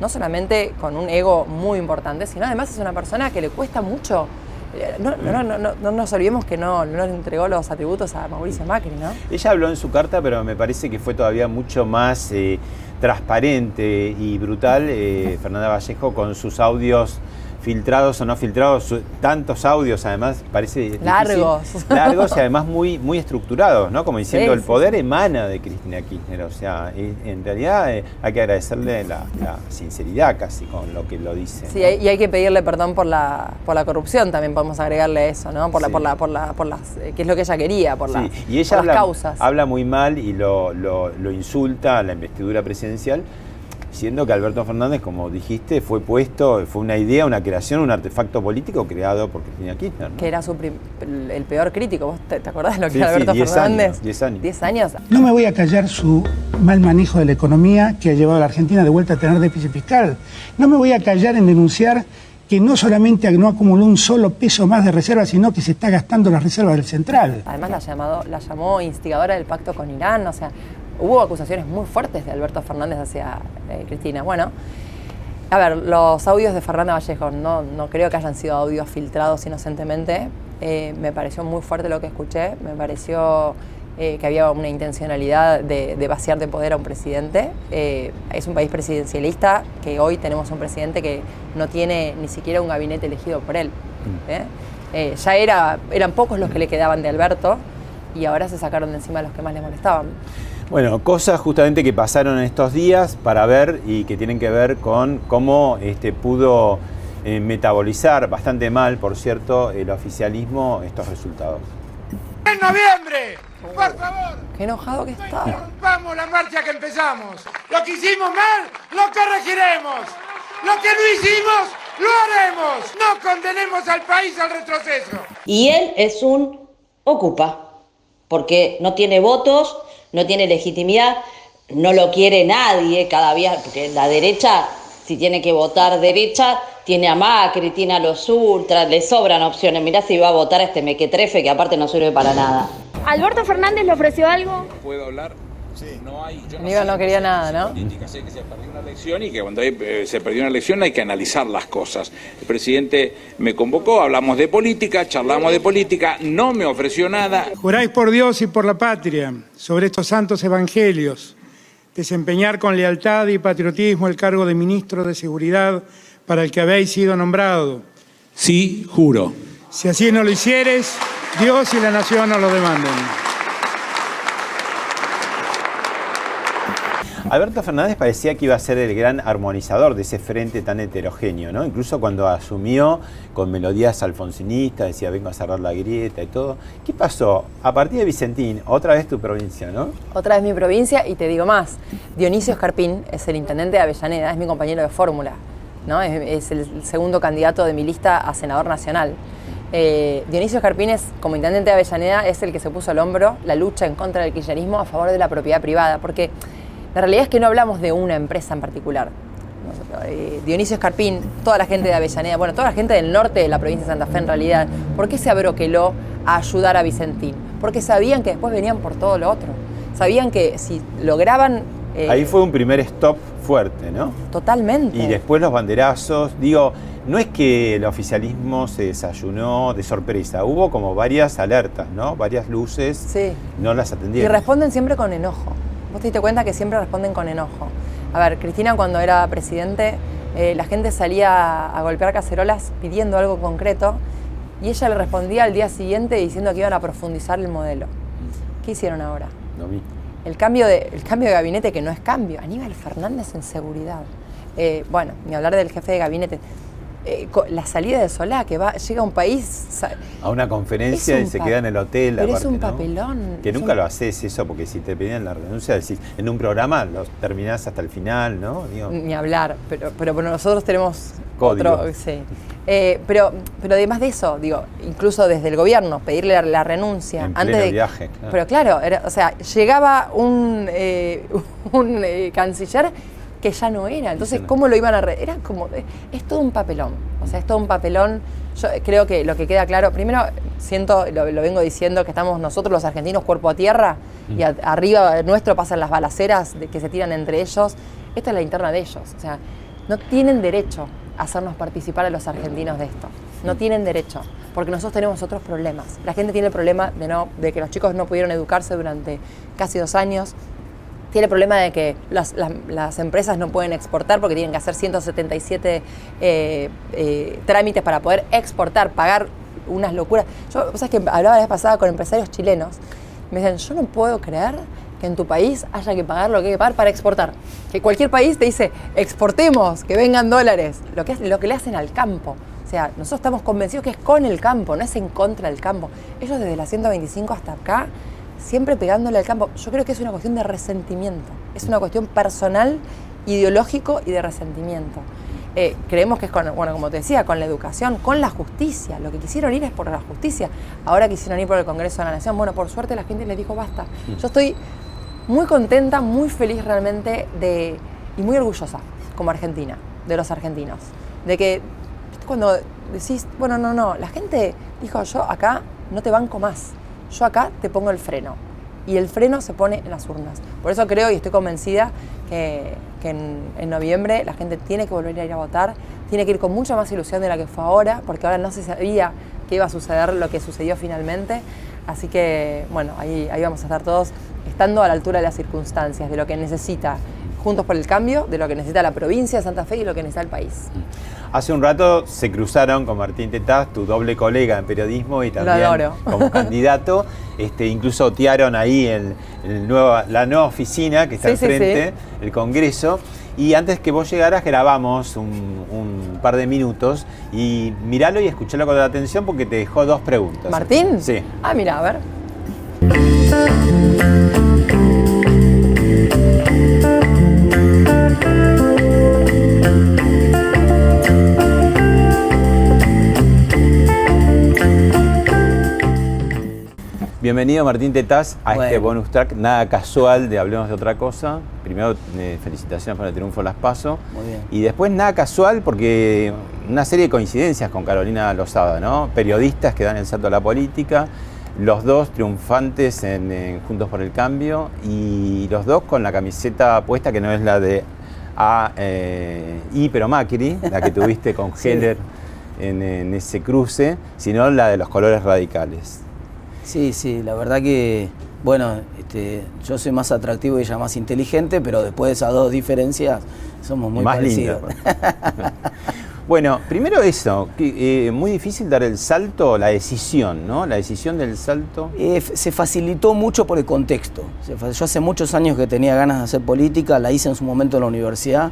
no solamente con un ego muy importante, sino además es una persona que le cuesta mucho eh, no, no, no, no, nos olvidemos que no, no entregó los atributos a Mauricio Macri, ¿no? Ella habló en su carta, pero me parece que fue todavía mucho más eh, transparente y brutal eh, Fernanda Vallejo con sus audios filtrados o no filtrados, tantos audios además, parece largos. largos y además muy, muy estructurados, ¿no? Como diciendo, el poder emana de Cristina Kirchner, o sea, en realidad eh, hay que agradecerle la, sinceridad casi con lo que lo dice. Sí, y hay que pedirle perdón por la, por la corrupción, también podemos agregarle eso, ¿no? Por la, por la, por la, por las, eh, que es lo que ella quería, por, las, y ella las causas. Habla muy mal y lo, lo, lo insulta a la investidura presidencial siendo que Alberto Fernández, como dijiste, fue puesto, fue una idea, una creación, un artefacto político creado por Cristina Kirchner. Que era su el peor crítico, ¿vos te, acordás de lo que era Alberto Fernández? diez años. Diez años. No me voy a callar su mal manejo de la economía que ha llevado a la Argentina de vuelta a tener déficit fiscal. No me voy a callar en denunciar que no solamente no acumuló un solo peso más de reservas, sino que se está gastando las reservas del central. Además la, llamado, la llamó instigadora del pacto con Irán, o sea, hubo acusaciones muy fuertes de Alberto Fernández hacia eh, Cristina. Bueno, a ver, los audios de Fernanda Vallejo, no, no creo que hayan sido audios filtrados inocentemente. Eh, me pareció muy fuerte lo que escuché, me pareció eh, que había una intencionalidad de, vaciar de poder a un presidente. es un país presidencialista que hoy tenemos un presidente que no tiene ni siquiera un gabinete elegido por él. Mm. ya era, eran pocos los que le quedaban de Alberto y ahora se sacaron de encima los que más les molestaban. Bueno, cosas justamente que pasaron en estos días para ver y que tienen que ver con cómo este, pudo eh, metabolizar bastante mal, por cierto, el oficialismo estos resultados. ¡En noviembre! ¡Por favor! ¡Qué enojado que está! Rompamos la marcha que empezamos. Lo que hicimos mal, lo corregiremos. Lo que no hicimos, lo haremos. No condenemos al país al retroceso. Y él es un ocupa, porque no tiene votos no tiene legitimidad, no lo quiere nadie cada día, porque la derecha, si tiene que votar derecha, tiene a Macri, tiene a los ultras, le sobran opciones. Mirá si va a votar a este mequetrefe que aparte no sirve para nada. ¿Alberto Fernández le ofreció algo? ¿Puedo hablar? Sí. No hay, yo no, no quería nada, ¿no? sé que se perdió una elección y que cuando eh, se perdió una elección hay que analizar las cosas. El presidente me convocó, hablamos de política, charlamos de política, no me ofreció nada. Juráis por Dios y por la patria, sobre estos santos evangelios, desempeñar con lealtad y patriotismo el cargo de ministro de Seguridad para el que habéis sido nombrado. Sí, juro. Si así no lo hicieres, Dios y la nación nos lo demanden. Alberto Fernández parecía que iba a ser el gran armonizador de ese frente tan heterogéneo, ¿no? Incluso cuando asumió con melodías alfonsinistas, decía vengo a cerrar la grieta y todo. ¿Qué pasó? A partir de Vicentín, otra vez tu provincia, ¿no? Otra vez mi provincia y te digo más, Dionisio Escarpín es el intendente de Avellaneda, es mi compañero de fórmula, ¿no? Es, el segundo candidato de mi lista a senador nacional. Eh, Dionisio Escarpín es, como intendente de Avellaneda, es el que se puso al hombro la lucha en contra del kirchnerismo a favor de la propiedad privada, porque la realidad es que no hablamos de una empresa en particular. Eh, Dionisio Escarpín, toda la gente de Avellaneda, bueno, toda la gente del norte de la provincia de Santa Fe en realidad, ¿por qué se abroqueló a ayudar a Vicentín? Porque sabían que después venían por todo lo otro. Sabían que si lograban... Eh, Ahí fue un primer stop fuerte, ¿no? Totalmente. Y después los banderazos, digo, no es que el oficialismo se desayunó de sorpresa, hubo como varias alertas, ¿no? Varias luces, sí. no las atendieron. Y responden siempre con enojo. Vos te diste cuenta que siempre responden con enojo. A ver, Cristina cuando era presidente, eh, la gente salía a golpear cacerolas pidiendo algo concreto y ella le respondía al día siguiente diciendo que iban a profundizar el modelo. ¿Qué hicieron ahora? No vi. El cambio de, el cambio de gabinete, que no es cambio, Aníbal Fernández en seguridad. Eh, bueno, ni hablar del jefe de gabinete. Eh, la salida de Solá, que va, llega a un país... A una conferencia y se queda en el hotel. Pero es un papelón. Que nunca lo haces eso, porque si te pedían la renuncia, decís, en un programa lo terminás hasta el final, ¿no? Ni hablar, pero, pero, nosotros tenemos Código. otro... Sí. Eh, pero, pero además de eso, digo, incluso desde el gobierno, pedirle la, renuncia en antes de. viaje. Pero claro, o sea, llegaba un, eh, un canciller que ya no era. Entonces, ¿cómo lo iban a.? Era como. Es todo un papelón. O sea, es todo un papelón. Yo creo que lo que queda claro. Primero, siento, lo, vengo diciendo, que estamos nosotros los argentinos cuerpo a tierra y arriba nuestro pasan las balaceras de, que se tiran entre ellos. Esta es la interna de ellos. O sea, no tienen derecho a hacernos participar a los argentinos de esto. No tienen derecho, porque nosotros tenemos otros problemas. La gente tiene el problema de, no, de que los chicos no pudieron educarse durante casi dos años, tiene el problema de que las, empresas no pueden exportar porque tienen que hacer 177 eh, eh, trámites para poder exportar, pagar unas locuras. Yo, sabes que hablaba la vez pasada con empresarios chilenos. Me dicen, yo no puedo creer que en tu país haya que pagar lo que hay que pagar para exportar. Que cualquier país te dice, exportemos, que vengan dólares. Lo que, lo que le hacen al campo. O sea, nosotros estamos convencidos que es con el campo, no es en contra del campo. Ellos desde la 125 hasta acá siempre pegándole al campo. Yo creo que es una cuestión de resentimiento, es una cuestión personal, ideológico y de resentimiento. Eh, creemos que es con, bueno, como te decía, con la educación, con la justicia. Lo que quisieron ir es por la justicia. Ahora quisieron ir por el Congreso de la Nación. Bueno, por suerte la gente les dijo basta. Mm. Yo estoy muy contenta, muy feliz realmente de, y muy orgullosa como argentina, de los argentinos. De que cuando decís, bueno, no, no, la gente dijo, yo acá no te banco más yo acá te pongo el freno. Y el freno se pone en las urnas. Por eso creo y estoy convencida que, en, noviembre la gente tiene que volver a ir a votar, tiene que ir con mucha más ilusión de la que fue ahora, porque ahora no se sabía que iba a suceder lo que sucedió finalmente. Así que, bueno, ahí, ahí vamos a estar todos estando a la altura de las circunstancias, de lo que necesita Juntos por el Cambio, de lo que necesita la provincia de Santa Fe y lo que necesita el país. Hace un rato se cruzaron con Martín Tetaz, tu doble colega en periodismo y también como candidato. Este, incluso otearon ahí el, la nueva oficina que está enfrente, el Congreso. Y antes que vos llegaras grabamos un, par de minutos y miralo y escuchalo con atención porque te dejó dos preguntas. ¿Martín? Sí. Ah, mira, a ver. Bienvenido Martín Tetaz a este bonus track, nada casual de Hablemos de otra cosa. Primero, eh, felicitaciones por el triunfo Las Paso. Muy bien. Y después nada casual porque una serie de coincidencias con Carolina Lozada, ¿no? Periodistas que dan el salto a la política, los dos triunfantes en, Juntos por el Cambio y los dos con la camiseta puesta que no es la de A, eh, I, pero Macri, la que tuviste con Heller en ese cruce, sino la de los colores radicales. Sí, sí, la verdad que, bueno, este, yo soy más atractivo y ella más inteligente, pero después de esas dos diferencias somos muy más parecidos. bueno, primero eso, que, eh, muy difícil dar el salto, la decisión, ¿no? La decisión del salto. Eh, se facilitó mucho por el contexto. Yo hace muchos años que tenía ganas de hacer política, la hice en su momento en la universidad.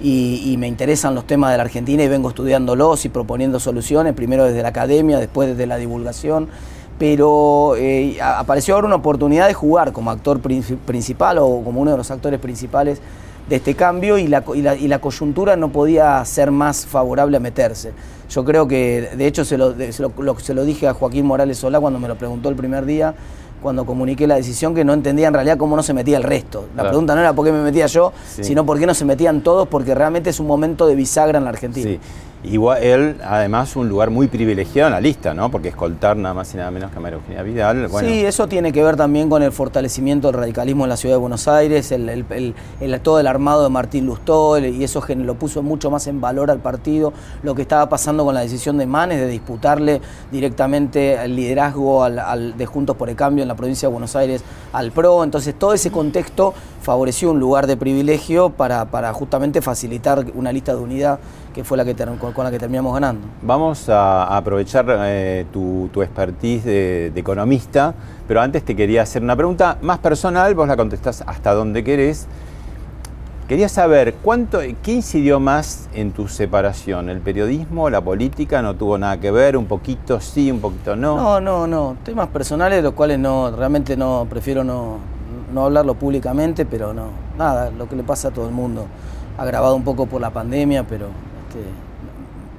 Y, y, me interesan los temas de la Argentina y vengo estudiándolos y proponiendo soluciones, primero desde la academia, después desde la divulgación pero eh, apareció ahora una oportunidad de jugar como actor principal o como uno de los actores principales de este cambio y la, y la, coyuntura no podía ser más favorable a meterse. Yo creo que, de hecho, se lo, se lo, dije a Joaquín Morales Solá cuando me lo preguntó el primer día, cuando comuniqué la decisión, que no entendía en realidad cómo no se metía el resto. La pregunta no era por qué me metía yo, sino por qué no se metían todos, porque realmente es un momento de bisagra en la Argentina. Igual él, además, un lugar muy privilegiado en la lista, ¿no? Porque escoltar nada más y nada menos que a María Vidal. Sí, eso tiene que ver también con el fortalecimiento del radicalismo en la ciudad de Buenos Aires, el, todo el armado de Martín Lustó, y eso lo puso mucho más en valor al partido. Lo que estaba pasando con la decisión de Manes de disputarle directamente el liderazgo al, de Juntos por el Cambio en la provincia de Buenos Aires al PRO. Entonces, todo ese contexto favoreció un lugar de privilegio para, para justamente facilitar una lista de unidad que fue la que con la que terminamos ganando. Vamos a aprovechar eh, tu, expertise de, economista, pero antes te quería hacer una pregunta más personal, vos la contestás hasta donde querés. Quería saber, ¿cuánto, ¿qué incidió más en tu separación? ¿El periodismo, la política? ¿No tuvo nada que ver? ¿Un poquito sí, un poquito no? No, no, no. Temas personales, los cuales no, realmente no, prefiero no, no hablarlo públicamente, pero no, nada, lo que le pasa a todo el mundo. Agravado un poco por la pandemia, pero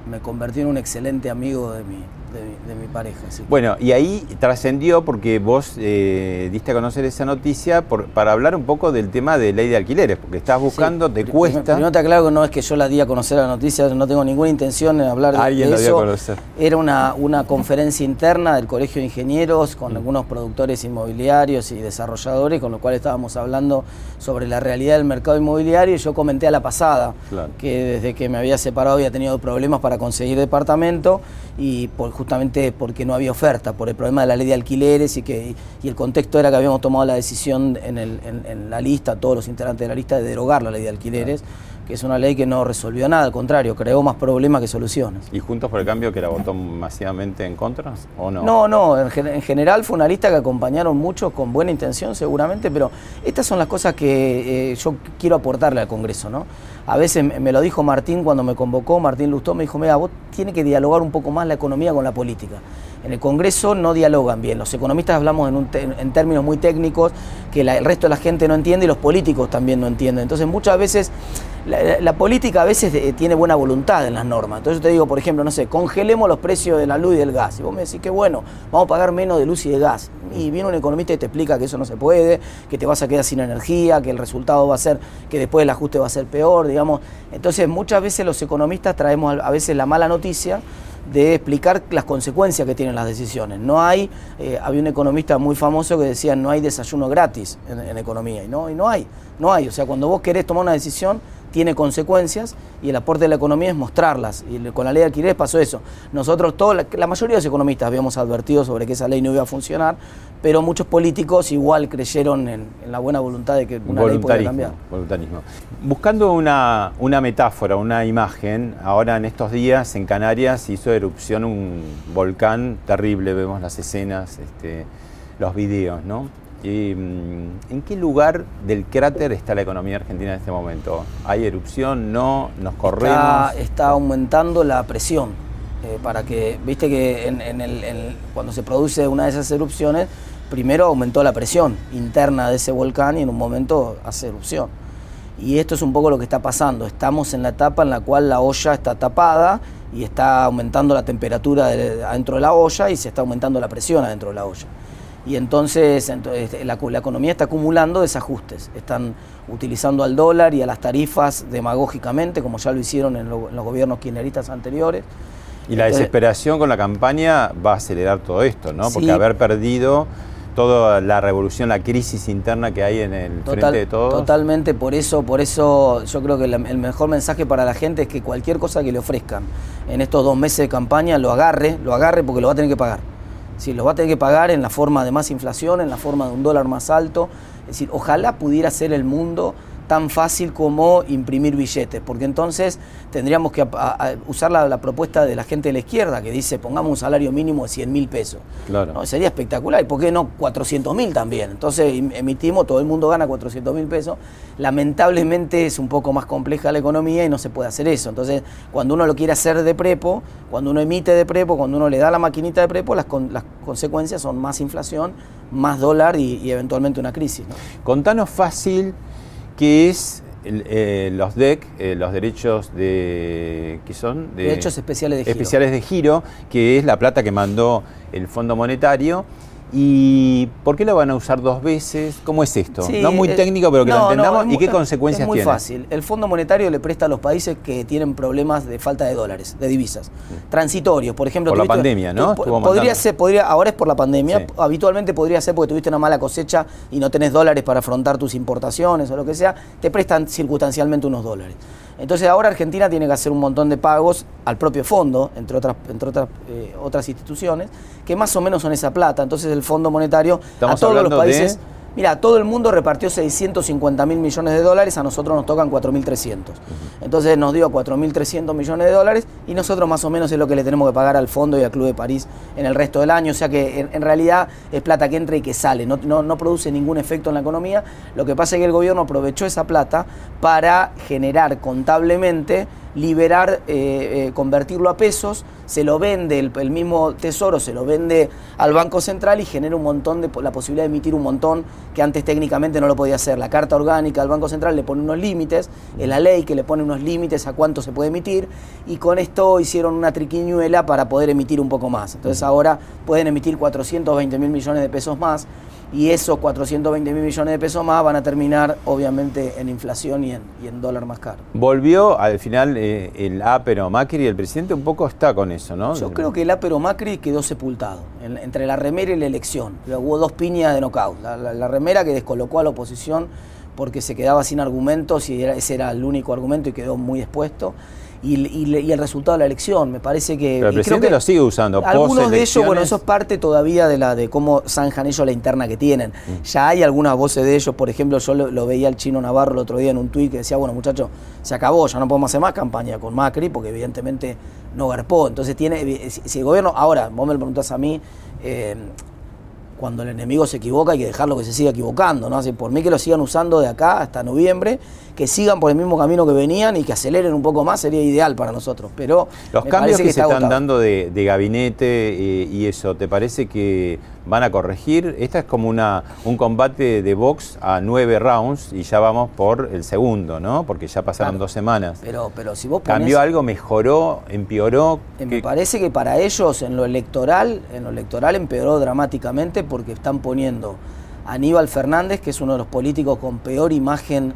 me convertí en un excelente amigo de mi, de, mi pareja. Bueno, y ahí trascendió porque vos eh, diste a conocer esa noticia para hablar un poco del tema de ley de alquileres, porque estás buscando, te cuesta. No te aclaro que no es que yo la di a conocer la noticia, no tengo ninguna intención de hablar de, Alguien la eso. a conocer. Era una, una conferencia interna del Colegio de Ingenieros con mm. algunos productores inmobiliarios y desarrolladores, con los cuales estábamos hablando sobre la realidad del mercado inmobiliario y yo comenté a la pasada que desde que me había separado había tenido problemas para conseguir departamento y por, justamente porque no había oferta, por el problema de la ley de alquileres y que y el contexto era que habíamos tomado la decisión en, el, en, la lista, todos los integrantes de la lista, de derogar la ley de alquileres que es una ley que no resolvió nada, al contrario, creó más problemas que soluciones. ¿Y Juntos por el Cambio que la votó masivamente en contra o no? No, no, en, general fue una lista que acompañaron muchos con buena intención seguramente, pero estas son las cosas que eh, yo quiero aportarle al Congreso, ¿no? A veces me lo dijo Martín cuando me convocó, Martín Lustó me dijo, mira, vos tienes que dialogar un poco más la economía con la política. En el Congreso no dialogan bien. Los economistas hablamos en, términos muy técnicos que el resto de la gente no entiende y los políticos también no entienden. Entonces muchas veces la, política a veces eh, tiene buena voluntad en las normas. Entonces yo te digo, por ejemplo, no sé, congelemos los precios de la luz y del gas. Y vos me decís que bueno, vamos a pagar menos de luz y de gas. Y viene un economista y te explica que eso no se puede, que te vas a quedar sin energía, que el resultado va a ser que después el ajuste va a ser peor, digamos. Entonces muchas veces los economistas traemos a veces la mala noticia de explicar las consecuencias que tienen las decisiones. No hay, eh, había un economista muy famoso que decía no hay desayuno gratis en, economía y no, y no hay, no hay. O sea, cuando vos querés tomar una decisión tiene consecuencias y el aporte de la economía es mostrarlas. Y con la ley de alquileres pasó eso. Nosotros, la, mayoría de los economistas habíamos advertido sobre que esa ley no iba a funcionar, pero muchos políticos igual creyeron en, la buena voluntad de que una ley podía cambiar. Voluntarismo. Buscando una, una metáfora, una imagen, ahora en estos días en Canarias hizo erupción un volcán terrible, vemos las escenas, este, los videos, ¿no? Mm, ¿En qué lugar del cráter está la economía argentina en este momento? ¿Hay erupción? ¿No? ¿Nos corremos? Está, aumentando la presión. Eh, para que, viste que en, cuando se produce una de esas erupciones, primero aumentó la presión interna de ese volcán y en un momento hace erupción. Y esto es un poco lo que está pasando. Estamos en la etapa en la cual la olla está tapada y está aumentando la temperatura adentro de la olla y se está aumentando la presión adentro de la olla y entonces, este, la, economía está acumulando desajustes. Están utilizando al dólar y a las tarifas demagógicamente, como ya lo hicieron en, los gobiernos kirchneristas anteriores. Y la desesperación con la campaña va a acelerar todo esto, ¿no? Porque haber perdido toda la revolución, la crisis interna que hay en el frente de todos. Totalmente, por eso, por eso yo creo que el mejor mensaje para la gente es que cualquier cosa que le ofrezcan en estos dos meses de campaña lo agarre, lo agarre porque lo va a tener que pagar. Si los va a tener que pagar en la forma de más inflación, en la forma de un dólar más alto. Es decir, ojalá pudiera ser el mundo tan fácil como imprimir billetes, porque entonces tendríamos que usar la, propuesta de la gente de la izquierda que dice pongamos un salario mínimo de 100 mil pesos. Claro. Sería espectacular, ¿y por qué no 400 mil también? Entonces emitimos, todo el mundo gana 400 mil pesos. Lamentablemente es un poco más compleja la economía y no se puede hacer eso. Entonces, cuando uno lo quiere hacer de prepo, cuando uno emite de prepo, cuando uno le da la maquinita de prepo, las, las consecuencias son más inflación, más dólar y, eventualmente una crisis. Contanos fácil que es eh, los DEC, eh, los derechos de. ¿Qué son? derechos especiales de giro. Especiales de giro, que es la plata que mandó el Fondo Monetario ¿Y por qué lo van a usar dos veces? ¿Cómo es esto? no muy técnico, pero que lo entendamos. ¿Y qué consecuencias tiene? Es muy fácil. El Fondo Monetario le presta a los países que tienen problemas de falta de dólares, de divisas. Transitorios, por ejemplo. Por la pandemia, ¿no? podría ser, podría, ahora es por la pandemia. Habitualmente podría ser porque tuviste una mala cosecha y no tenés dólares para afrontar tus importaciones o lo que sea. Te prestan circunstancialmente unos dólares. Entonces ahora Argentina tiene que hacer un montón de pagos al propio fondo, entre otras, entre otras, eh, otras instituciones, que más o menos son esa plata. Entonces el Fondo Monetario a todos los países... Mira, todo el mundo repartió 650 mil millones de dólares, a nosotros nos tocan 4.300. Entonces nos dio 4.300 millones de dólares y nosotros más o menos es lo que le tenemos que pagar al fondo y al Club de París en el resto del año. O sea que en, realidad es plata que entra y que sale, no, no, produce ningún efecto en la economía. Lo que pasa es que el gobierno aprovechó esa plata para generar contablemente liberar, eh, eh, convertirlo a pesos, se lo vende, el, mismo tesoro se lo vende al Banco Central y genera un montón de, la posibilidad de emitir un montón que antes técnicamente no lo podía hacer. La Carta Orgánica del Banco Central le pone unos límites, es la ley que le pone unos límites a cuánto se puede emitir y con esto hicieron una triquiñuela para poder emitir un poco más. Entonces ahora pueden emitir 420 mil millones de pesos más y esos 420 mil millones de pesos más van a terminar obviamente en inflación y en, dólar más caro. Volvió al final eh, el Apero Macri y el presidente un poco está con eso, ¿no? Yo creo que el Apero Macri quedó sepultado entre la remera y la elección. hubo dos piñas de knockout. La, remera que descolocó a la oposición porque se quedaba sin argumentos y ese era el único argumento y quedó muy expuesto y, el resultado de la elección. Me parece que. Pero el presidente lo sigue usando. Algunos de ellos, bueno, eso es parte todavía de la de cómo zanjan ellos la interna que tienen. Mm. Ya hay algunas voces de ellos, por ejemplo, yo lo, veía el chino Navarro el otro día en un tuit que decía, bueno, muchachos, se acabó, ya no podemos hacer más campaña con Macri, porque evidentemente no garpó. Entonces tiene. Si el gobierno. Ahora, vos me lo preguntás a mí. Eh, cuando el enemigo se equivoca hay que dejarlo que se siga equivocando, ¿no? Así, por mí que lo sigan usando de acá hasta noviembre, que sigan por el mismo camino que venían y que aceleren un poco más sería ideal para nosotros. Pero los cambios que, se están dando de, gabinete eh, y eso, ¿te parece que van a corregir? Esta es como una, un combate de box a nueve rounds y ya vamos por el segundo, ¿no? Porque ya pasaron dos semanas. Pero, pero si vos ¿Cambió algo? ¿Mejoró? ¿Empeoró? Me parece que para ellos en lo electoral, en lo electoral empeoró dramáticamente porque están poniendo a Aníbal Fernández, que es uno de los políticos con peor imagen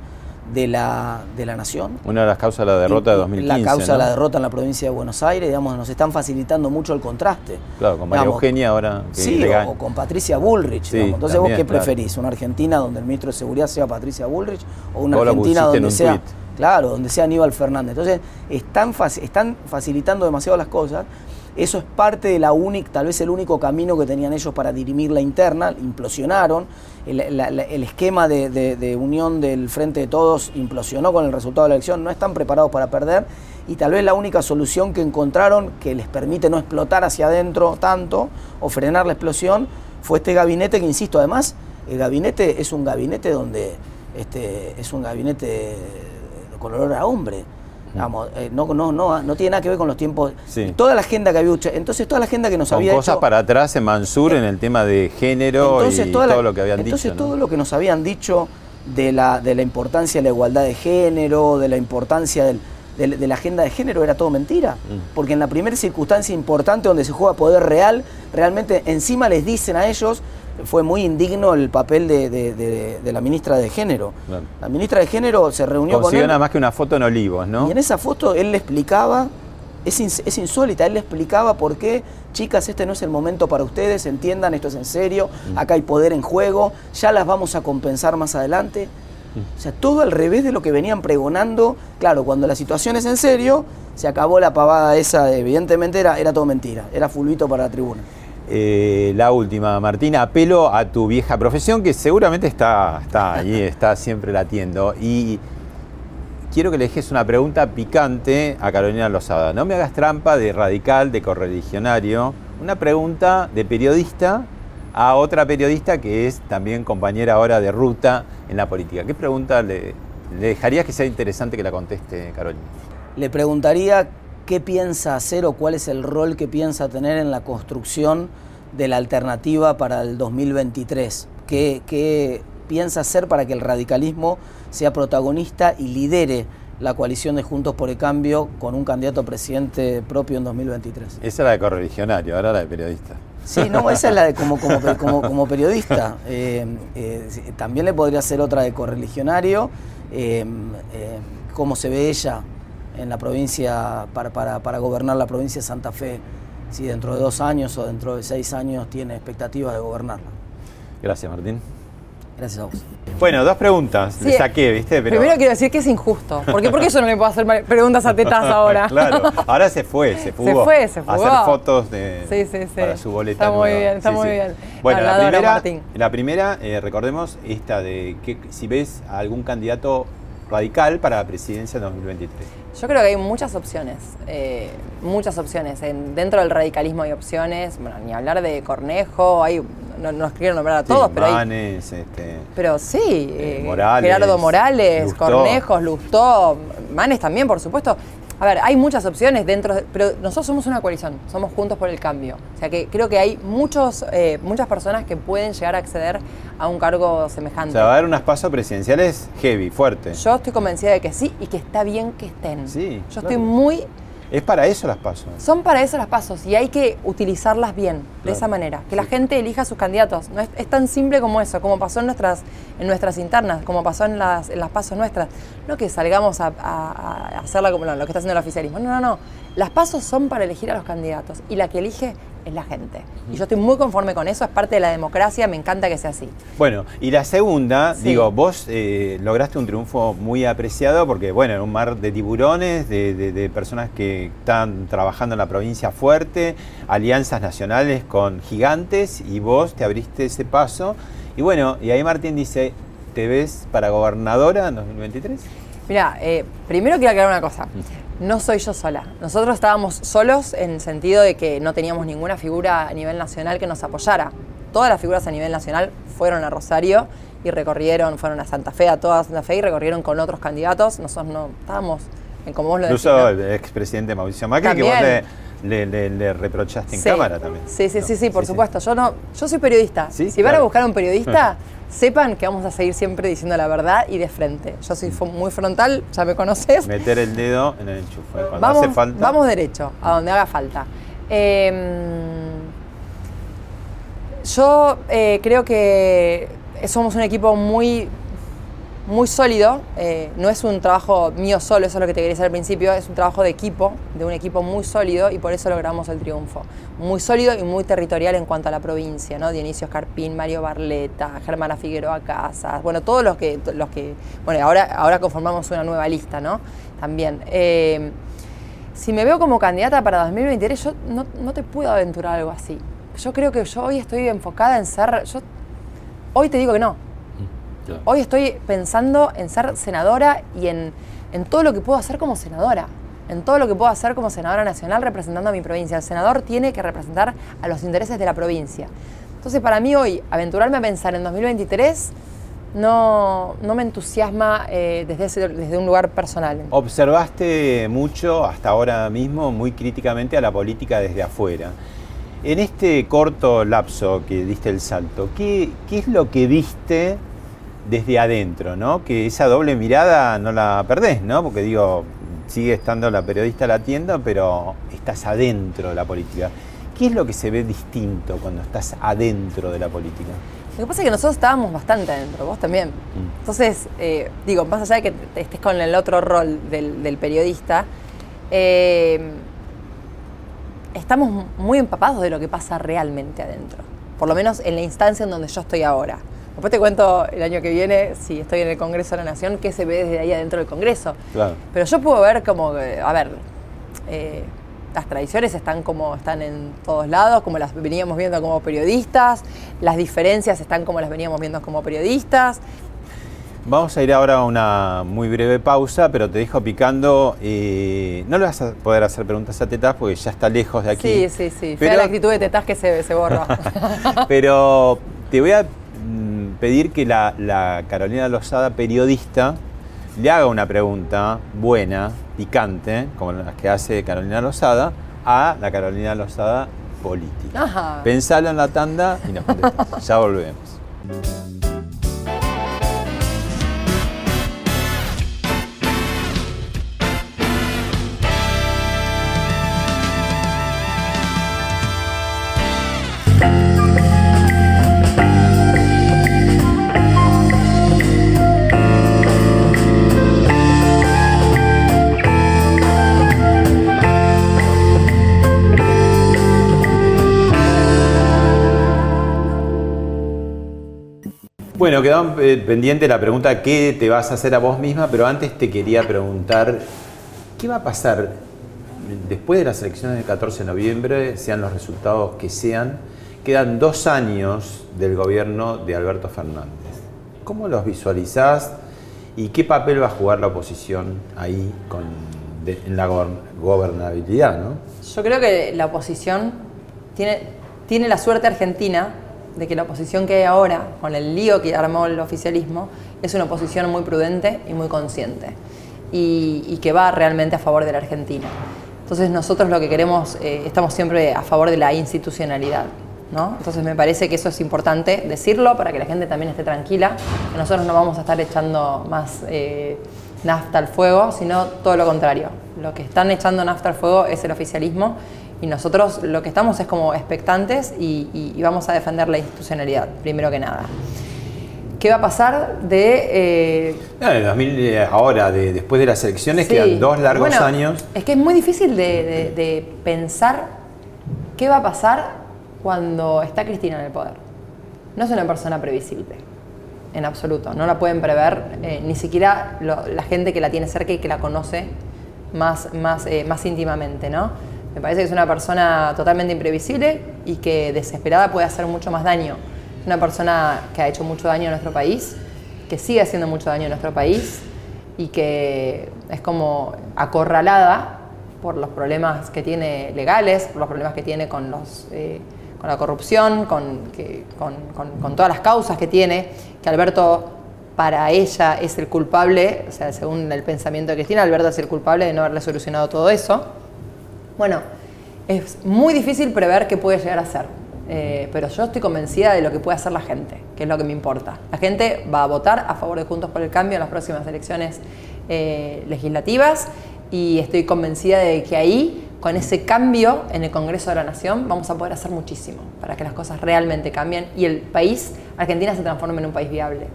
de la, de la nación. Una de las causas de la derrota de 2015. La causa de la derrota en la provincia de Buenos Aires, digamos, nos están facilitando mucho el contraste. Claro, con María Eugenia ahora. sí, o, con Patricia Bullrich. Entonces, ¿vos qué preferís? ¿Una Argentina donde el ministro de Seguridad sea Patricia Bullrich o una Argentina donde sea. Claro, donde sea Aníbal Fernández. Entonces, están, están facilitando demasiado las cosas eso es parte de la única, tal vez el único camino que tenían ellos para dirimir la interna, implosionaron, el, esquema de, unión del Frente de Todos implosionó con el resultado de la elección, no están preparados para perder y tal vez la única solución que encontraron que les permite no explotar hacia adentro tanto o frenar la explosión fue este gabinete que, insisto, además, el gabinete es un gabinete donde este, es un gabinete con olor a hombre. Eh, no, no, no, no tiene nada que ver con los tiempos. Toda la agenda que había. Entonces, toda la agenda que nos con había cosas para atrás en Mansur en el tema de género y todo lo que habían dicho. Entonces, todo lo que nos habían dicho de la, de la importancia de la igualdad de género, de la importancia del, de, la agenda de género era todo mentira. Mm. Porque en la primera circunstancia importante donde se juega poder real, realmente encima les dicen a ellos, fue muy indigno el papel de, la ministra de Género. La ministra de Género se reunió con él. nada más que una foto en Olivos, ¿no? Y en esa foto él le explicaba, es, es insólita, él le explicaba por qué, chicas, este no es el momento para ustedes, entiendan, esto es en serio, mm. acá hay poder en juego, ya las vamos a compensar más adelante. O sea, todo al revés de lo que venían pregonando. Claro, cuando la situación es en serio, se acabó la pavada esa, evidentemente era, era todo mentira, era fulvito para la tribuna. Eh, la última, Martina, apelo a tu vieja profesión que seguramente está, está ahí, está siempre latiendo. Y quiero que le dejes una pregunta picante a Carolina Lozada. No me hagas trampa de radical, de correligionario. Una pregunta de periodista a otra periodista que es también compañera ahora de ruta en la política. ¿Qué pregunta le, le dejarías que sea interesante que la conteste, Carolina? Le preguntaría qué piensa hacer o cuál es el rol que piensa tener en la construcción de la alternativa para el 2023. ¿Qué, piensa hacer para que el radicalismo sea protagonista y lidere la coalición de Juntos por el Cambio con un candidato a presidente propio en 2023? Esa es la de correligionario, ahora la de periodista. Sí, no, esa es la de como, como, periodista. Eh, eh, también le podría ser otra de correligionario. Eh, cómo se ve ella en la provincia, para, para, para, gobernar la provincia de Santa Fe, si dentro de dos años o dentro de seis años tiene expectativas de gobernarla. Gracias, Martín. Gracias a vos. Bueno, dos preguntas. Le saqué, ¿viste? Primero quiero decir que es injusto. ¿Por qué? Porque yo no le puedo hacer preguntas a tetas ahora. claro. Ahora se fue, se fugó. Se fue, se fue. A hacer fotos de, sí, sí, sí. para su boleta. Está muy bien, está muy bien. Bueno, la primera, la primera eh, recordemos esta de que si ves a algún candidato radical para la presidencia en 2023. Yo creo que hay muchas opciones, eh, muchas opciones. En, dentro del radicalismo hay opciones, bueno, ni hablar de Cornejo, hay, no, no quiero nombrar a todos, pero Manes, este, Pero sí, eh, Gerardo Morales, Cornejos, Lustó, Manes también, por supuesto. A ver, hay muchas opciones dentro, pero nosotros somos una coalición, somos Juntos por el Cambio. O sea que creo que hay muchos, eh, muchas personas que pueden llegar a acceder a un cargo semejante. O sea, va a haber unas pasos presidenciales heavy, fuerte. Yo estoy convencida de que sí y que está bien que estén. Sí. Yo estoy muy es para eso las pasos. Son para eso las pasos y hay que utilizarlas bien, de esa manera. Que la gente elija a sus candidatos. No es, tan simple como eso, como pasó en nuestras, en nuestras internas, como pasó en las, en las pasos nuestras. No que salgamos a, hacerla como lo que está haciendo el oficialismo. No, no, no. Las pasos son para elegir a los candidatos y la que elige es la gente. Y yo estoy muy conforme con eso, es parte de la democracia, me encanta que sea así. Bueno, y la segunda, digo, vos eh, lograste un triunfo muy apreciado porque, bueno, en un mar de tiburones, de, personas que están trabajando en la provincia fuerte, alianzas nacionales con gigantes, y vos te abriste ese paso. Y bueno, y ahí Martín dice, ¿te ves para gobernadora en 2023? Mira, eh, primero quiero aclarar una cosa no soy yo sola. Nosotros estábamos solos en el sentido de que no teníamos ninguna figura a nivel nacional que nos apoyara. Todas las figuras a nivel nacional fueron a Rosario y recorrieron, fueron a Santa Fe, a toda Santa Fe y recorrieron con otros candidatos. Nosotros no estábamos en como vos lo decís. Incluso el expresidente Mauricio Macri, que vos le, reprochaste en cámara también. Sí, sí, sí, sí, por supuesto. Yo no, yo soy periodista. Si van a buscar a un periodista, sepan que vamos a seguir siempre diciendo la verdad y de frente. Yo soy muy frontal, ya me conoces. Meter el dedo en el enchufe cuando vamos, hace falta. Vamos derecho, a donde haga falta. Em, yo eh, creo que somos un equipo muy muy sólido, eh, no es un trabajo mío solo, eso es lo que te quería decir al principio, es un trabajo de equipo, de un equipo muy sólido y por eso logramos el triunfo. Muy sólido y muy territorial en cuanto a la provincia, ¿no? Dionisio Escarpín, Mario Barleta, Germana Figueroa Casas, bueno, todos los que, los que bueno, ahora, ahora conformamos una nueva lista, ¿no? También. Eh, si me veo como candidata para 2023, yo no, no te puedo aventurar algo así. Yo creo que yo hoy estoy enfocada en ser, yo hoy te digo que no, Hoy estoy pensando en ser senadora y en, todo lo que puedo hacer como senadora en todo lo que puedo hacer como senadora nacional representando a mi provincia. El senador tiene que representar a los intereses de la provincia. Entonces, para mí hoy, aventurarme a pensar en 2023 no, no me entusiasma eh, desde, desde un lugar personal. Observaste mucho hasta ahora mismo, muy críticamente, a la política desde afuera. En este corto lapso que diste el salto, ¿qué, qué es lo que viste desde adentro, ¿no? Que esa doble mirada no la perdés, ¿no? Porque digo, sigue estando la periodista latiendo, pero estás adentro de la política. ¿Qué es lo que se ve distinto cuando estás adentro de la política? Lo que pasa es que nosotros estábamos bastante adentro, vos también. Mm. Entonces, eh, digo, más allá de que estés con el otro rol del, periodista, eh, estamos muy empapados de lo que pasa realmente adentro. Por lo menos en la instancia en donde yo estoy ahora. Después te cuento el año que viene, si estoy en el Congreso de la Nación, qué se ve desde ahí adentro del Congreso. Claro. Pero yo puedo ver como, a ver, eh, las tradiciones están como están en todos lados, como las veníamos viendo como periodistas, las diferencias están como las veníamos viendo como periodistas. Vamos a ir ahora a una muy breve pausa, pero te dejo picando. Eh, no le vas a poder hacer preguntas a Tetaz porque ya está lejos de aquí. Sí, sí, sí. Pero... la actitud de Tetaz que se, se borra. pero te voy a pedir que la, Carolina Lozada, periodista, le haga una pregunta buena, picante, como las que hace Carolina Lozada, a la Carolina Lozada política. Pensalo en la tanda y nos contestamos. ya volvemos. Bueno, quedó eh, pendiente la pregunta qué te vas a hacer a vos misma, pero antes te quería preguntar, ¿qué va a pasar después de las elecciones del 14 de noviembre, sean los resultados que sean? Quedan dos años del gobierno de Alberto Fernández. ¿Cómo los visualizás y qué papel va a jugar la oposición ahí con, en la gobernabilidad? ¿no? Yo creo que la oposición tiene, tiene la suerte argentina de que la oposición que hay ahora, con el lío que armó el oficialismo, es una oposición muy prudente y muy consciente y, que va realmente a favor de la Argentina. Entonces nosotros lo que queremos, eh, estamos siempre a favor de la institucionalidad. ¿no? Entonces me parece que eso es importante decirlo para que la gente también esté tranquila, que nosotros no vamos a estar echando más eh, nafta al fuego, sino todo lo contrario. Lo que están echando nafta al fuego es el oficialismo y nosotros lo que estamos es como expectantes y, vamos a defender la institucionalidad, primero que nada. ¿Qué va a pasar de... Eh, eh, ahora, de, después de las elecciones, quedan dos largos años. Es que es muy difícil de, pensar ¿qué va a pasar cuando está Cristina en el poder? No es una persona previsible, en absoluto. No la pueden prever eh, ni siquiera la gente que la tiene cerca y que la conoce más, más, eh, más íntimamente, ¿no? Me parece que es una persona totalmente imprevisible y que desesperada puede hacer mucho más daño. Es una persona que ha hecho mucho daño a nuestro país, que sigue haciendo mucho daño a nuestro país y que es como acorralada por los problemas que tiene legales, por los problemas que tiene con, los, eh, con la corrupción, con, con, todas las causas que tiene, que Alberto para ella es el culpable, o sea, según el pensamiento de Cristina, Alberto es el culpable de no haberle solucionado todo eso. Bueno, es muy difícil prever qué puede llegar a ser, eh, pero yo estoy convencida de lo que puede hacer la gente, que es lo que me importa. La gente va a votar a favor de Juntos por el Cambio en las próximas elecciones eh, legislativas y estoy convencida de que ahí, con ese cambio en el Congreso de la Nación, vamos a poder hacer muchísimo para que las cosas realmente cambien y el país, Argentina, se transforme en un país viable.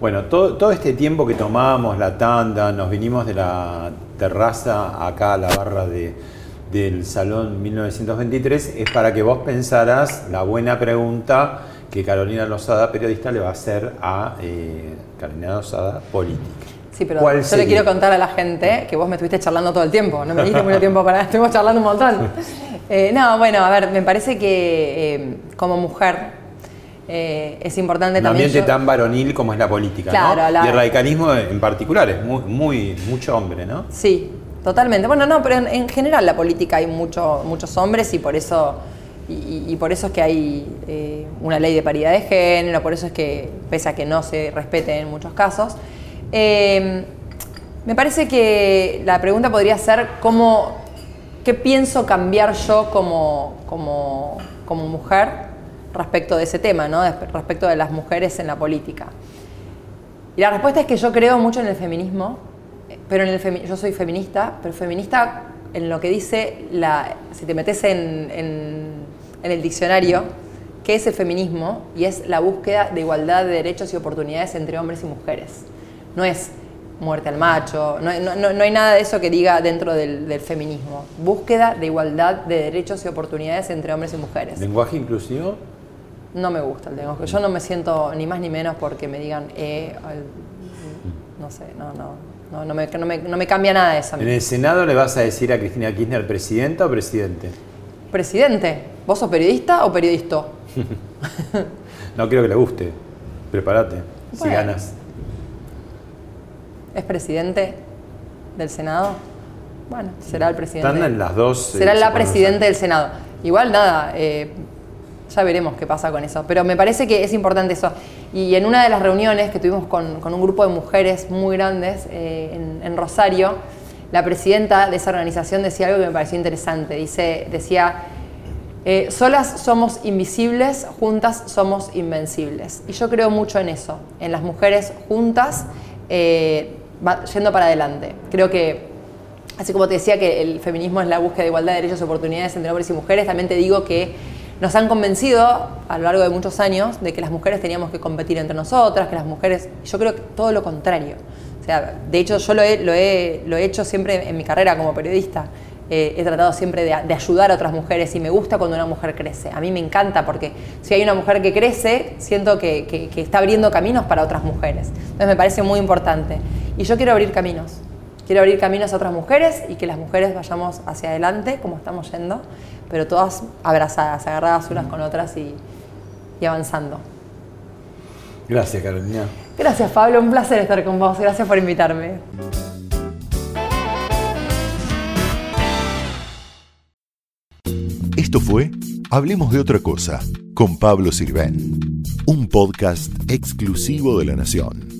Bueno, todo, este tiempo que tomábamos la tanda, nos vinimos de la terraza acá a la barra de del Salón 1923 es para que vos pensaras la buena pregunta que Carolina Lozada, periodista, le va a hacer a eh, Carolina Lozada, política. Sí, pero yo le quiero contar a la gente que vos me estuviste charlando todo el tiempo, no me diste mucho tiempo para... Estuvimos charlando un montón. Eh, no, bueno, a ver, me parece que eh, como mujer es importante un también... Un ambiente tan varonil como es la política, ¿no? Y el radicalismo en particular es muy, muy, mucho hombre, ¿no? Sí, Totalmente. Bueno, no, pero en, general la política hay mucho, muchos hombres y por eso, y, por eso es que hay eh, una ley de paridad de género, por eso es que, pese a que no se respete en muchos casos, em, me parece que la pregunta podría ser cómo, qué pienso cambiar yo como, como, como mujer respecto de ese tema, ¿no? respecto de las mujeres en la política. Y la respuesta es que yo creo mucho en el feminismo pero en el yo soy feminista, pero feminista en lo que dice, la, si te metes en, en, el diccionario, ¿qué es el feminismo? Y es la búsqueda de igualdad de derechos y oportunidades entre hombres y mujeres. No es muerte al macho, no, no, no hay nada de eso que diga dentro del, del, feminismo. Búsqueda de igualdad de derechos y oportunidades entre hombres y mujeres. ¿Lenguaje inclusivo? No me gusta el lenguaje. Yo no me siento ni más ni menos porque me digan, eh, no sé, no, no. No, no, me, no, me, cambia nada eso. ¿En el Senado le vas a decir a Cristina Kirchner presidenta o presidente? Presidente. ¿Vos sos periodista o periodista? no creo que le guste. Prepárate, si ganas. ¿Es presidente del Senado? Bueno, será el presidente. Están en las dos. Eh, será la presidente del Senado. Igual nada, eh, ya veremos qué pasa con eso. Pero me parece que es importante eso. Y en una de las reuniones que tuvimos con, un grupo de mujeres muy grandes eh, en, Rosario, la presidenta de esa organización decía algo que me pareció interesante. Dice, decía, eh, solas somos invisibles, juntas somos invencibles. Y yo creo mucho en eso, en las mujeres juntas, eh, yendo para adelante. Creo que, así como te decía que el feminismo es la búsqueda de igualdad de derechos y oportunidades entre hombres y mujeres, también te digo que nos han convencido a lo largo de muchos años de que las mujeres teníamos que competir entre nosotras, que las mujeres, yo creo que todo lo contrario. O sea, de hecho yo lo he, hecho siempre en mi carrera como periodista. Eh, he tratado siempre de, ayudar a otras mujeres y me gusta cuando una mujer crece. A mí me encanta porque si hay una mujer que crece, siento que, que está abriendo caminos para otras mujeres. Entonces me parece muy importante. Y yo quiero abrir caminos. Quiero abrir caminos a otras mujeres y que las mujeres vayamos hacia adelante como estamos yendo pero todas abrazadas, agarradas unas con otras y, avanzando. Gracias, Carolina. Gracias, Pablo. Un placer estar con vos. Gracias por invitarme. Esto fue Hablemos de otra cosa con Pablo Sirven, un podcast exclusivo de la Nación.